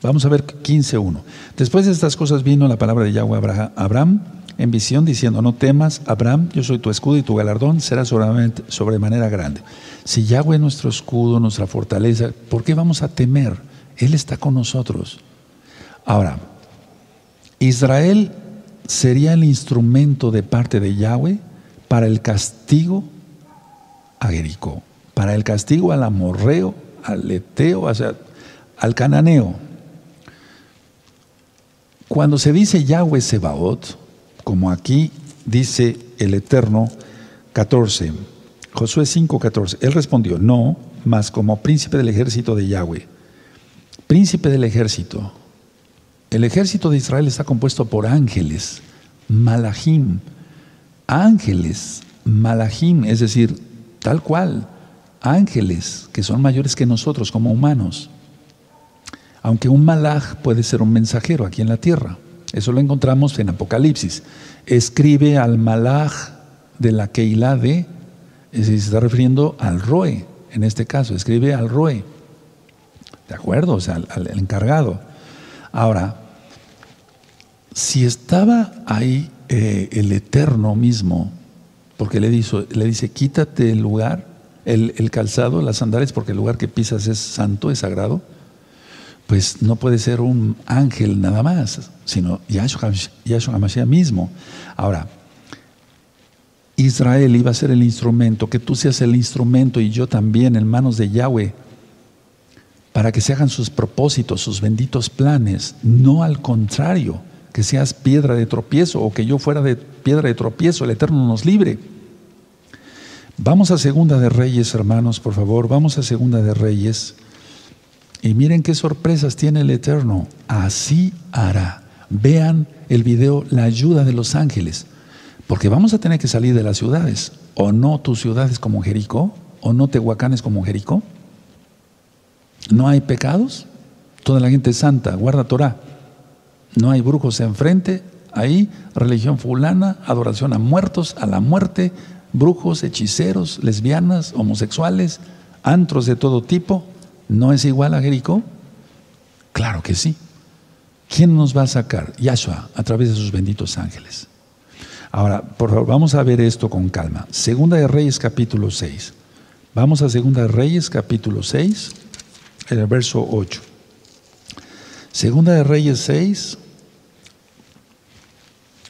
Vamos a ver 15.1. Después de estas cosas vino la palabra de Yahweh a Abraham en visión diciendo, no temas, Abraham, yo soy tu escudo y tu galardón será sobremanera grande. Si Yahweh es nuestro escudo, nuestra fortaleza, ¿por qué vamos a temer? Él está con nosotros. Ahora, Israel sería el instrumento de parte de Yahweh para el castigo a Jericó, para el castigo al amorreo, al eteo, al cananeo. Cuando se dice Yahweh Sebaot, como aquí dice el Eterno 14, Josué 5, 14, él respondió, no, mas como príncipe del ejército de Yahweh. Príncipe del ejército. El ejército de Israel está compuesto por ángeles, malachim, ángeles, malachim, es decir, tal cual, ángeles que son mayores que nosotros como humanos. Aunque un malaj puede ser un mensajero aquí en la tierra. Eso lo encontramos en Apocalipsis. Escribe al malaj de la Keilah de, se está refiriendo al Roe, en este caso, escribe al Roe. ¿De acuerdo? O sea, al encargado. Ahora, si estaba ahí eh, el Eterno mismo, porque le, le dice, quítate el lugar, el, calzado, las sandalias, porque el lugar que pisas es santo, es sagrado, pues no puede ser un ángel nada más, sino Yahshua, Yahshua Mashiach mismo. Ahora, Israel iba a ser el instrumento, que tú seas el instrumento y yo también en manos de Yahweh, para que se hagan sus propósitos, sus benditos planes, no al contrario que seas piedra de tropiezo o que yo fuera de piedra de tropiezo, el Eterno nos libre. Vamos a Segunda de Reyes, hermanos, por favor, vamos a Segunda de Reyes. Y miren qué sorpresas tiene el Eterno. Así hará. Vean el video, la ayuda de los ángeles. Porque vamos a tener que salir de las ciudades. ¿O no tus ciudades como Jericó? ¿O no Tehuacanes como Jericó? ¿No hay pecados? Toda la gente santa, guarda Torah. No hay brujos enfrente, ahí religión fulana, adoración a muertos, a la muerte, brujos, hechiceros, lesbianas, homosexuales, antros de todo tipo. ¿No es igual a Jericó? Claro que sí. ¿Quién nos va a sacar? Yahshua, a través de sus benditos ángeles. Ahora, por favor, vamos a ver esto con calma. Segunda de Reyes capítulo 6. Vamos a Segunda de Reyes capítulo 6, el verso 8. Segunda de Reyes 6,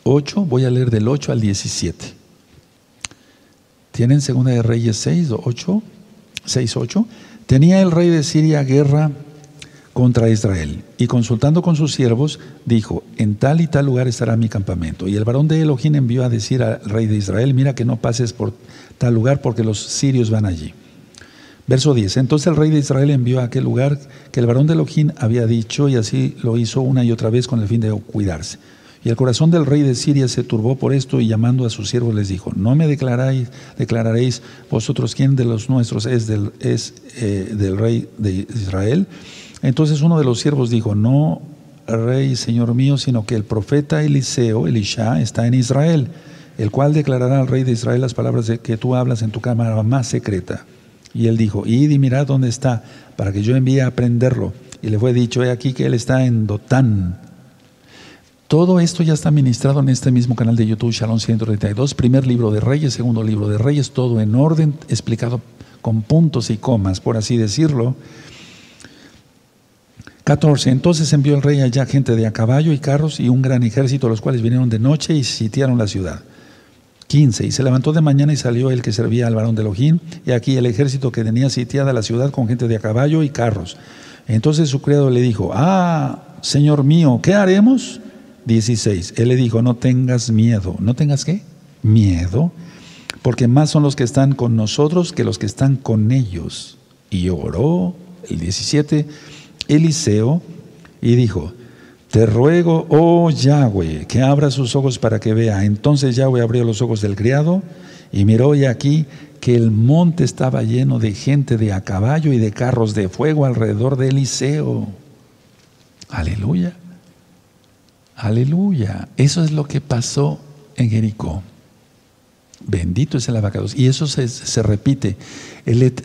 8, voy a leer del 8 al 17. ¿Tienen Segunda de Reyes 6, 8? 6, 8. Tenía el rey de Siria guerra contra Israel y consultando con sus siervos dijo, en tal y tal lugar estará mi campamento. Y el varón de Elohim envió a decir al rey de Israel, mira que no pases por tal lugar porque los sirios van allí. Verso 10. Entonces el rey de Israel envió a aquel lugar que el varón de Elohim había dicho y así lo hizo una y otra vez con el fin de cuidarse. Y el corazón del rey de Siria se turbó por esto y llamando a sus siervos les dijo, no me declaráis, declararéis vosotros quién de los nuestros es, del, es eh, del rey de Israel. Entonces uno de los siervos dijo, no rey, señor mío, sino que el profeta Eliseo, Elisha, está en Israel, el cual declarará al rey de Israel las palabras de que tú hablas en tu cámara más secreta. Y él dijo, id y mirad dónde está, para que yo envíe a prenderlo. Y le fue dicho, he aquí que él está en Dotán todo esto ya está ministrado en este mismo canal de YouTube, Shalom 132, primer libro de Reyes, segundo libro de Reyes, todo en orden, explicado con puntos y comas, por así decirlo. 14. Entonces envió el rey allá gente de a caballo y carros y un gran ejército, los cuales vinieron de noche y sitiaron la ciudad. 15. Y se levantó de mañana y salió el que servía al varón de Elohim, y aquí el ejército que tenía sitiada la ciudad con gente de a caballo y carros. Entonces su criado le dijo, ah, Señor mío, ¿qué haremos? 16. Él le dijo, no tengas miedo. ¿No tengas qué? Miedo. Porque más son los que están con nosotros que los que están con ellos. Y oró, el 17, Eliseo, y dijo, te ruego, oh Yahweh, que abra sus ojos para que vea. Entonces Yahweh abrió los ojos del criado y miró y aquí que el monte estaba lleno de gente de a caballo y de carros de fuego alrededor de Eliseo. Aleluya. Aleluya. Eso es lo que pasó en Jericó. Bendito es el abacados. Y eso se, repite.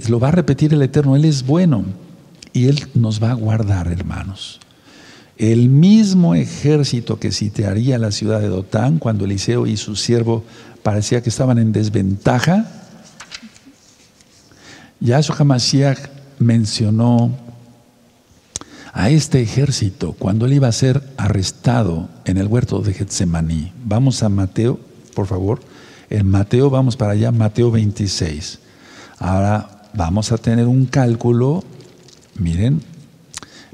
lo va a repetir el Eterno. Él es bueno. Y Él nos va a guardar, hermanos. El mismo ejército que sitiaría la ciudad de Dotán cuando Eliseo y su siervo parecía que estaban en desventaja, Yahshua HaMashiach mencionó a este ejército cuando él iba a ser arrestado en el huerto de Getsemaní. Vamos a Mateo, por favor. En Mateo, vamos para allá, Mateo 26. Ahora vamos a tener un cálculo, miren,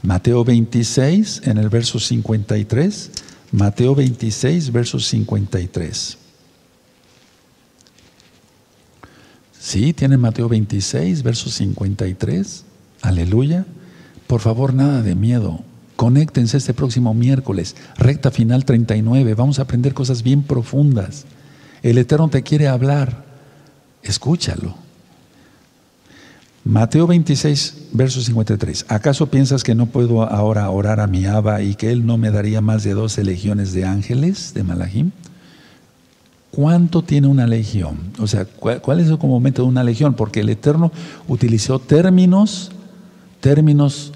Mateo 26 en el verso 53, Mateo 26, verso 53. Sí, tiene Mateo 26, verso 53. Aleluya. Por favor, nada de miedo. Conéctense este próximo miércoles, recta final 39. Vamos a aprender cosas bien profundas. El Eterno te quiere hablar. Escúchalo. Mateo 26, verso 53. ¿Acaso piensas que no puedo ahora orar a mi Abba y que Él no me daría más de 12 legiones de ángeles de Malahim? ¿Cuánto tiene una legión? O sea, ¿cuál, cuál es el momento de una legión? Porque el Eterno utilizó términos, términos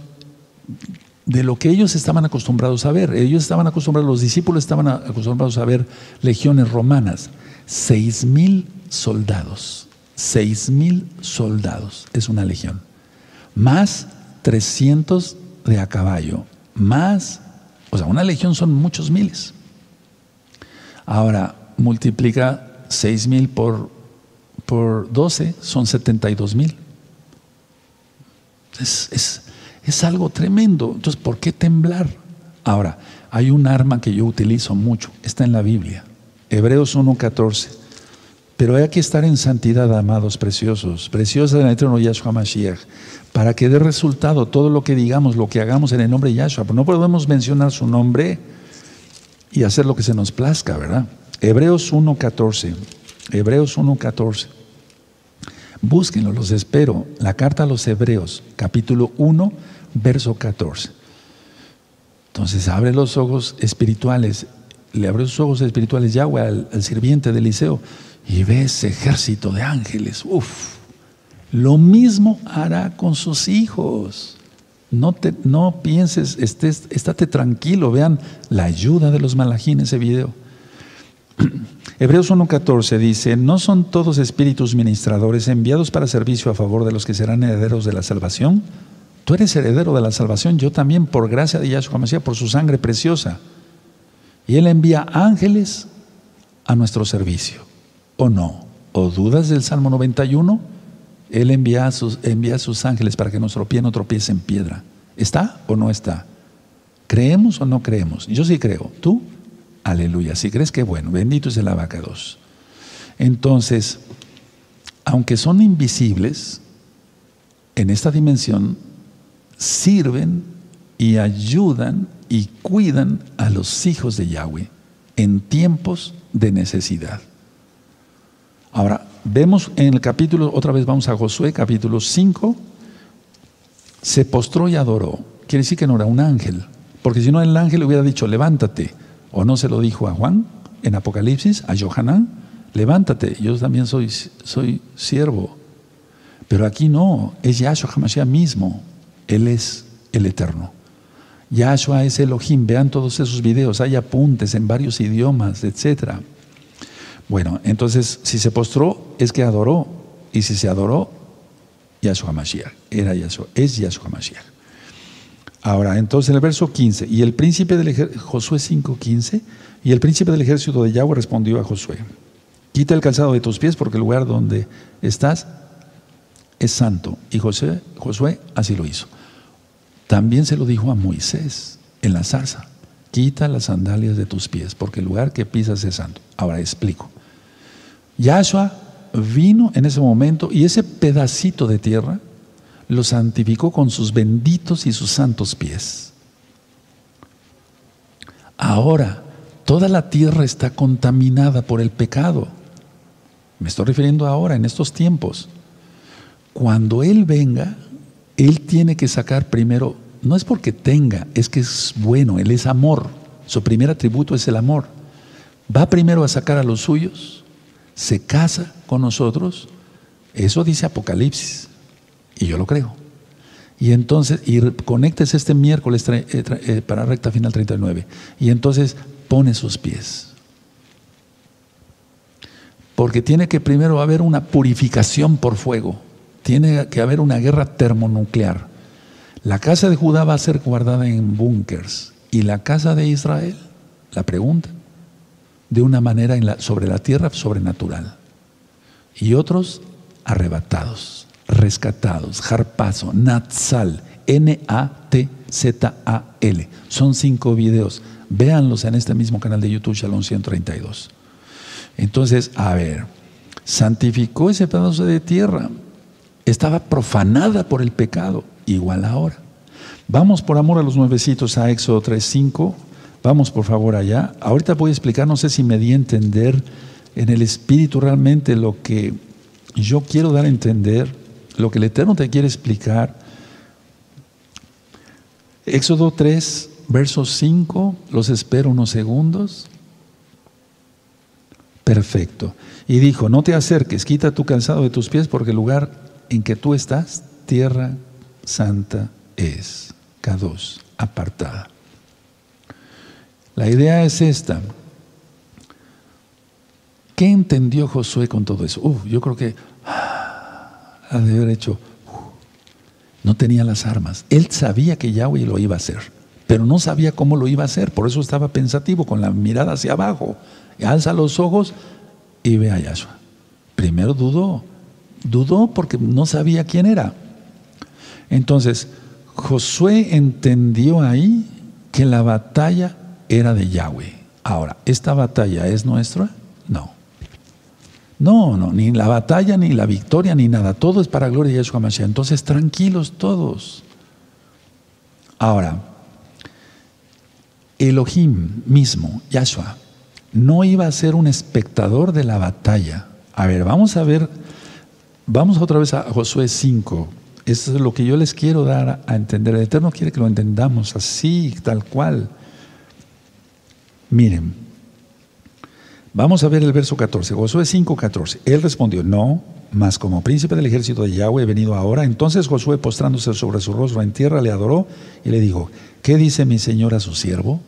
de lo que ellos estaban acostumbrados a ver. Ellos estaban acostumbrados, los discípulos estaban acostumbrados a ver legiones romanas. Seis mil soldados. Seis mil soldados es una legión. Más 300 de a caballo. Más, o sea, una legión son muchos miles. Ahora, multiplica seis mil por, por 12, son 72 mil. Es, es, es algo tremendo. Entonces, ¿por qué temblar? Ahora, hay un arma que yo utilizo mucho, está en la Biblia, Hebreos 1.14. Pero hay que estar en santidad, amados preciosos, preciosa el eterno Yahshua Mashiach, para que dé resultado todo lo que digamos, lo que hagamos en el nombre de Yahshua. No podemos mencionar su nombre y hacer lo que se nos plazca, ¿verdad? Hebreos 1.14. Hebreos 1.14. Búsquenlo, los espero. La carta a los Hebreos, capítulo 1 verso 14. Entonces abre los ojos espirituales, le abre los ojos espirituales Yahweh al, sirviente de Eliseo y ve ese ejército de ángeles. Uf, lo mismo hará con sus hijos. No, te, no pienses, estés, estate tranquilo, vean la ayuda de los malajín en ese video. Hebreos 1.14 dice, ¿no son todos espíritus ministradores enviados para servicio a favor de los que serán herederos de la salvación? Tú eres heredero de la salvación, yo también por gracia de Yahshua Mashiach, por su sangre preciosa. Y Él envía ángeles a nuestro servicio. ¿O no? ¿O dudas del Salmo 91? Él envía a sus, ángeles para que nuestro pie no tropiece en piedra. ¿Está o no está? ¿Creemos o no creemos? Yo sí creo. ¿Tú? Aleluya. Si crees que bueno, bendito es el abacados. Entonces, aunque son invisibles, en esta dimensión sirven y ayudan y cuidan a los hijos de Yahweh. en tiempos de necesidad. Ahora, vemos en el capítulo, otra vez vamos a Josué, capítulo 5, se postró y adoró. Quiere decir que no era un ángel, porque si no el ángel le hubiera dicho, levántate, o no se lo dijo a Juan en Apocalipsis, a Johanán, levántate, yo también soy, soy siervo. Pero aquí no, es Yahshua HaMashiach mismo, Él es el Eterno. Yahshua es Elohim, vean todos esos videos, hay apuntes en varios idiomas, etc. Bueno, entonces, si se postró, es que adoró, y si se adoró, Yahshua HaMashiach, era Yahshua, es Yahshua HaMashiach. Ahora, entonces en el verso 15, y el príncipe del ejército, Josué 5:15, y el príncipe del ejército de Yahweh respondió a Josué, quita el calzado de tus pies porque el lugar donde estás es santo. Y José, Josué así lo hizo. También se lo dijo a Moisés en la zarza, quita las sandalias de tus pies porque el lugar que pisas es santo. Ahora explico. Yahshua vino en ese momento y ese pedacito de tierra lo santificó con sus benditos y sus santos pies. Ahora, toda la tierra está contaminada por el pecado. Me estoy refiriendo ahora, en estos tiempos. Cuando Él venga, Él tiene que sacar primero, no es porque tenga, es que es bueno, Él es amor. Su primer atributo es el amor. Va primero a sacar a los suyos, se casa con nosotros. Eso dice Apocalipsis. Y yo lo creo. Y entonces, y conectes este miércoles eh, eh, para recta final 39. Y entonces pone sus pies. Porque tiene que primero haber una purificación por fuego. Tiene que haber una guerra termonuclear. La casa de Judá va a ser guardada en búnkers. ¿Y la casa de Israel? La pregunta. De una manera sobre la tierra sobrenatural. Y otros arrebatados rescatados, Harpazo, Natsal, N-A-T-Z-A-L. Son cinco videos. Véanlos en este mismo canal de YouTube, Shalom 132. Entonces, a ver, santificó ese pedazo de tierra. Estaba profanada por el pecado, igual ahora. Vamos por amor a los nuevecitos a Éxodo 3.5. Vamos por favor allá. Ahorita voy a explicar, no sé si me di a entender en el espíritu realmente lo que yo quiero dar a entender lo que el Eterno te quiere explicar. Éxodo 3, verso 5, los espero unos segundos. Perfecto. Y dijo, no te acerques, quita tu calzado de tus pies porque el lugar en que tú estás, tierra santa es. K2, apartada. La idea es esta. ¿Qué entendió Josué con todo eso? Uf, yo creo que ha de haber hecho, no tenía las armas. Él sabía que Yahweh lo iba a hacer, pero no sabía cómo lo iba a hacer. Por eso estaba pensativo, con la mirada hacia abajo. alza los ojos y ve a Yahshua. Primero dudó, dudó porque no sabía quién era. Entonces, Josué entendió ahí que la batalla era de Yahweh. Ahora, ¿esta batalla es nuestra? No. No, no, ni la batalla, ni la victoria, ni nada. Todo es para gloria de Yeshua Mashiach. Entonces, tranquilos todos. Ahora, Elohim mismo, Yahshua, no iba a ser un espectador de la batalla. A ver, vamos a ver, vamos otra vez a Josué 5. Eso es lo que yo les quiero dar a entender. El Eterno quiere que lo entendamos así, tal cual. Miren, Vamos a ver el verso 14, Josué 5, 14. Él respondió, no, mas como príncipe del ejército de Yahweh he venido ahora. Entonces Josué, postrándose sobre su rostro en tierra, le adoró y le dijo, ¿qué dice mi señor a su siervo?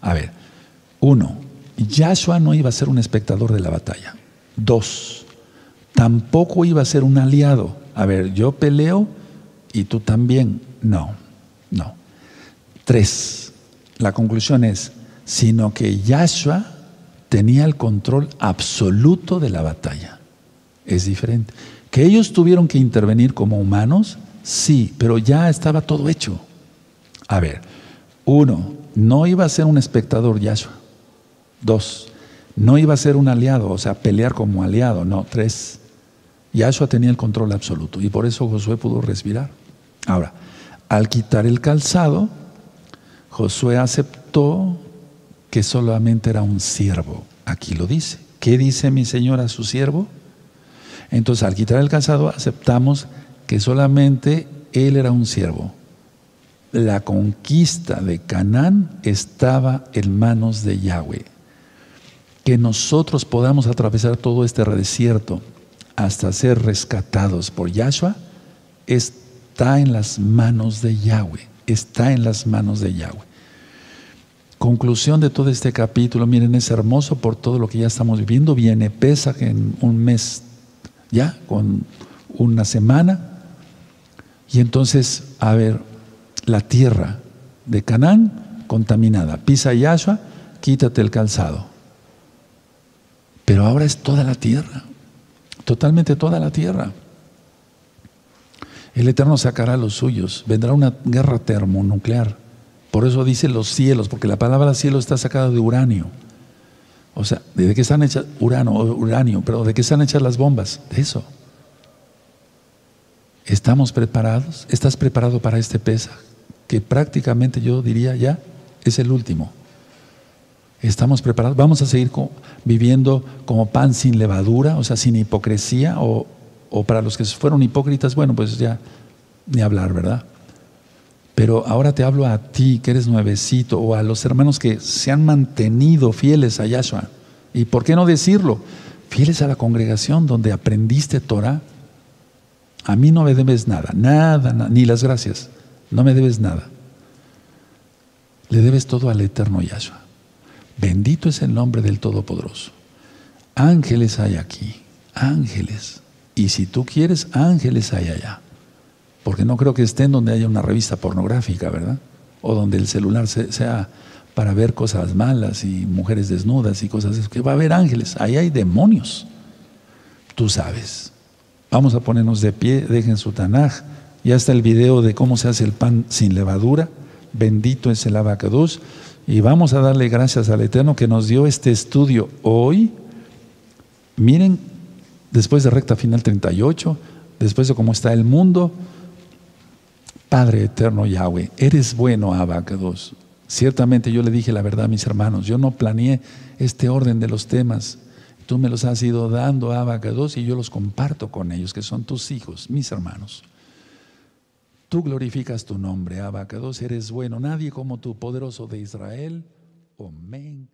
A ver, uno, Yahshua no iba a ser un espectador de la batalla. Dos, tampoco iba a ser un aliado. A ver, yo peleo y tú también. No, no. Tres, la conclusión es, sino que Yahshua tenía el control absoluto de la batalla. Es diferente. Que ellos tuvieron que intervenir como humanos, sí, pero ya estaba todo hecho. A ver, uno, no iba a ser un espectador Yahshua. Dos, no iba a ser un aliado, o sea, pelear como aliado. No, tres, Yahshua tenía el control absoluto y por eso Josué pudo respirar. Ahora, al quitar el calzado, Josué aceptó que solamente era un siervo. Aquí lo dice. ¿Qué dice mi Señor a su siervo? Entonces, al quitar el calzado, aceptamos que solamente él era un siervo. La conquista de Canaán estaba en manos de Yahweh. Que nosotros podamos atravesar todo este desierto hasta ser rescatados por Yahshua, está en las manos de Yahweh. Está en las manos de Yahweh. Conclusión de todo este capítulo, miren, es hermoso por todo lo que ya estamos viviendo. Viene Pesach en un mes, ya, con una semana. Y entonces, a ver, la tierra de Canaán contaminada. Pisa Yahshua, quítate el calzado. Pero ahora es toda la tierra, totalmente toda la tierra. El Eterno sacará los suyos, vendrá una guerra termonuclear. Por eso dice los cielos, porque la palabra cielo está sacada de uranio. O sea, ¿de qué están hechas? Urano, uranio, pero ¿de qué están hechas las bombas? De eso. ¿Estamos preparados? ¿Estás preparado para este pesa? Que prácticamente yo diría ya es el último. ¿Estamos preparados? ¿Vamos a seguir viviendo como pan sin levadura, o sea, sin hipocresía? O, para los que fueron hipócritas, bueno, pues ya ni hablar, ¿verdad? Pero ahora te hablo a ti que eres nuevecito o a los hermanos que se han mantenido fieles a Yahshua. ¿Y por qué no decirlo? Fieles a la congregación donde aprendiste Torah. A mí no me debes nada, nada, ni las gracias. No me debes nada. Le debes todo al eterno Yahshua. Bendito es el nombre del Todopoderoso. Ángeles hay aquí, ángeles. Y si tú quieres, ángeles hay allá. Porque no creo que estén donde haya una revista pornográfica, ¿verdad? O donde el celular sea para ver cosas malas y mujeres desnudas y cosas así. Que va a haber ángeles, ahí hay demonios. Tú sabes. Vamos a ponernos de pie, dejen su tanaj. Ya está el video de cómo se hace el pan sin levadura. Bendito es el abacados. Y vamos a darle gracias al Eterno que nos dio este estudio hoy. Miren, después de recta final 38, después de cómo está el mundo, Padre eterno Yahweh, eres bueno, Abacados. Ciertamente yo le dije la verdad a mis hermanos, yo no planeé este orden de los temas. Tú me los has ido dando, Abacados, y yo los comparto con ellos, que son tus hijos, mis hermanos. Tú glorificas tu nombre, Abacados, eres bueno. Nadie como tú, poderoso de Israel. Amén.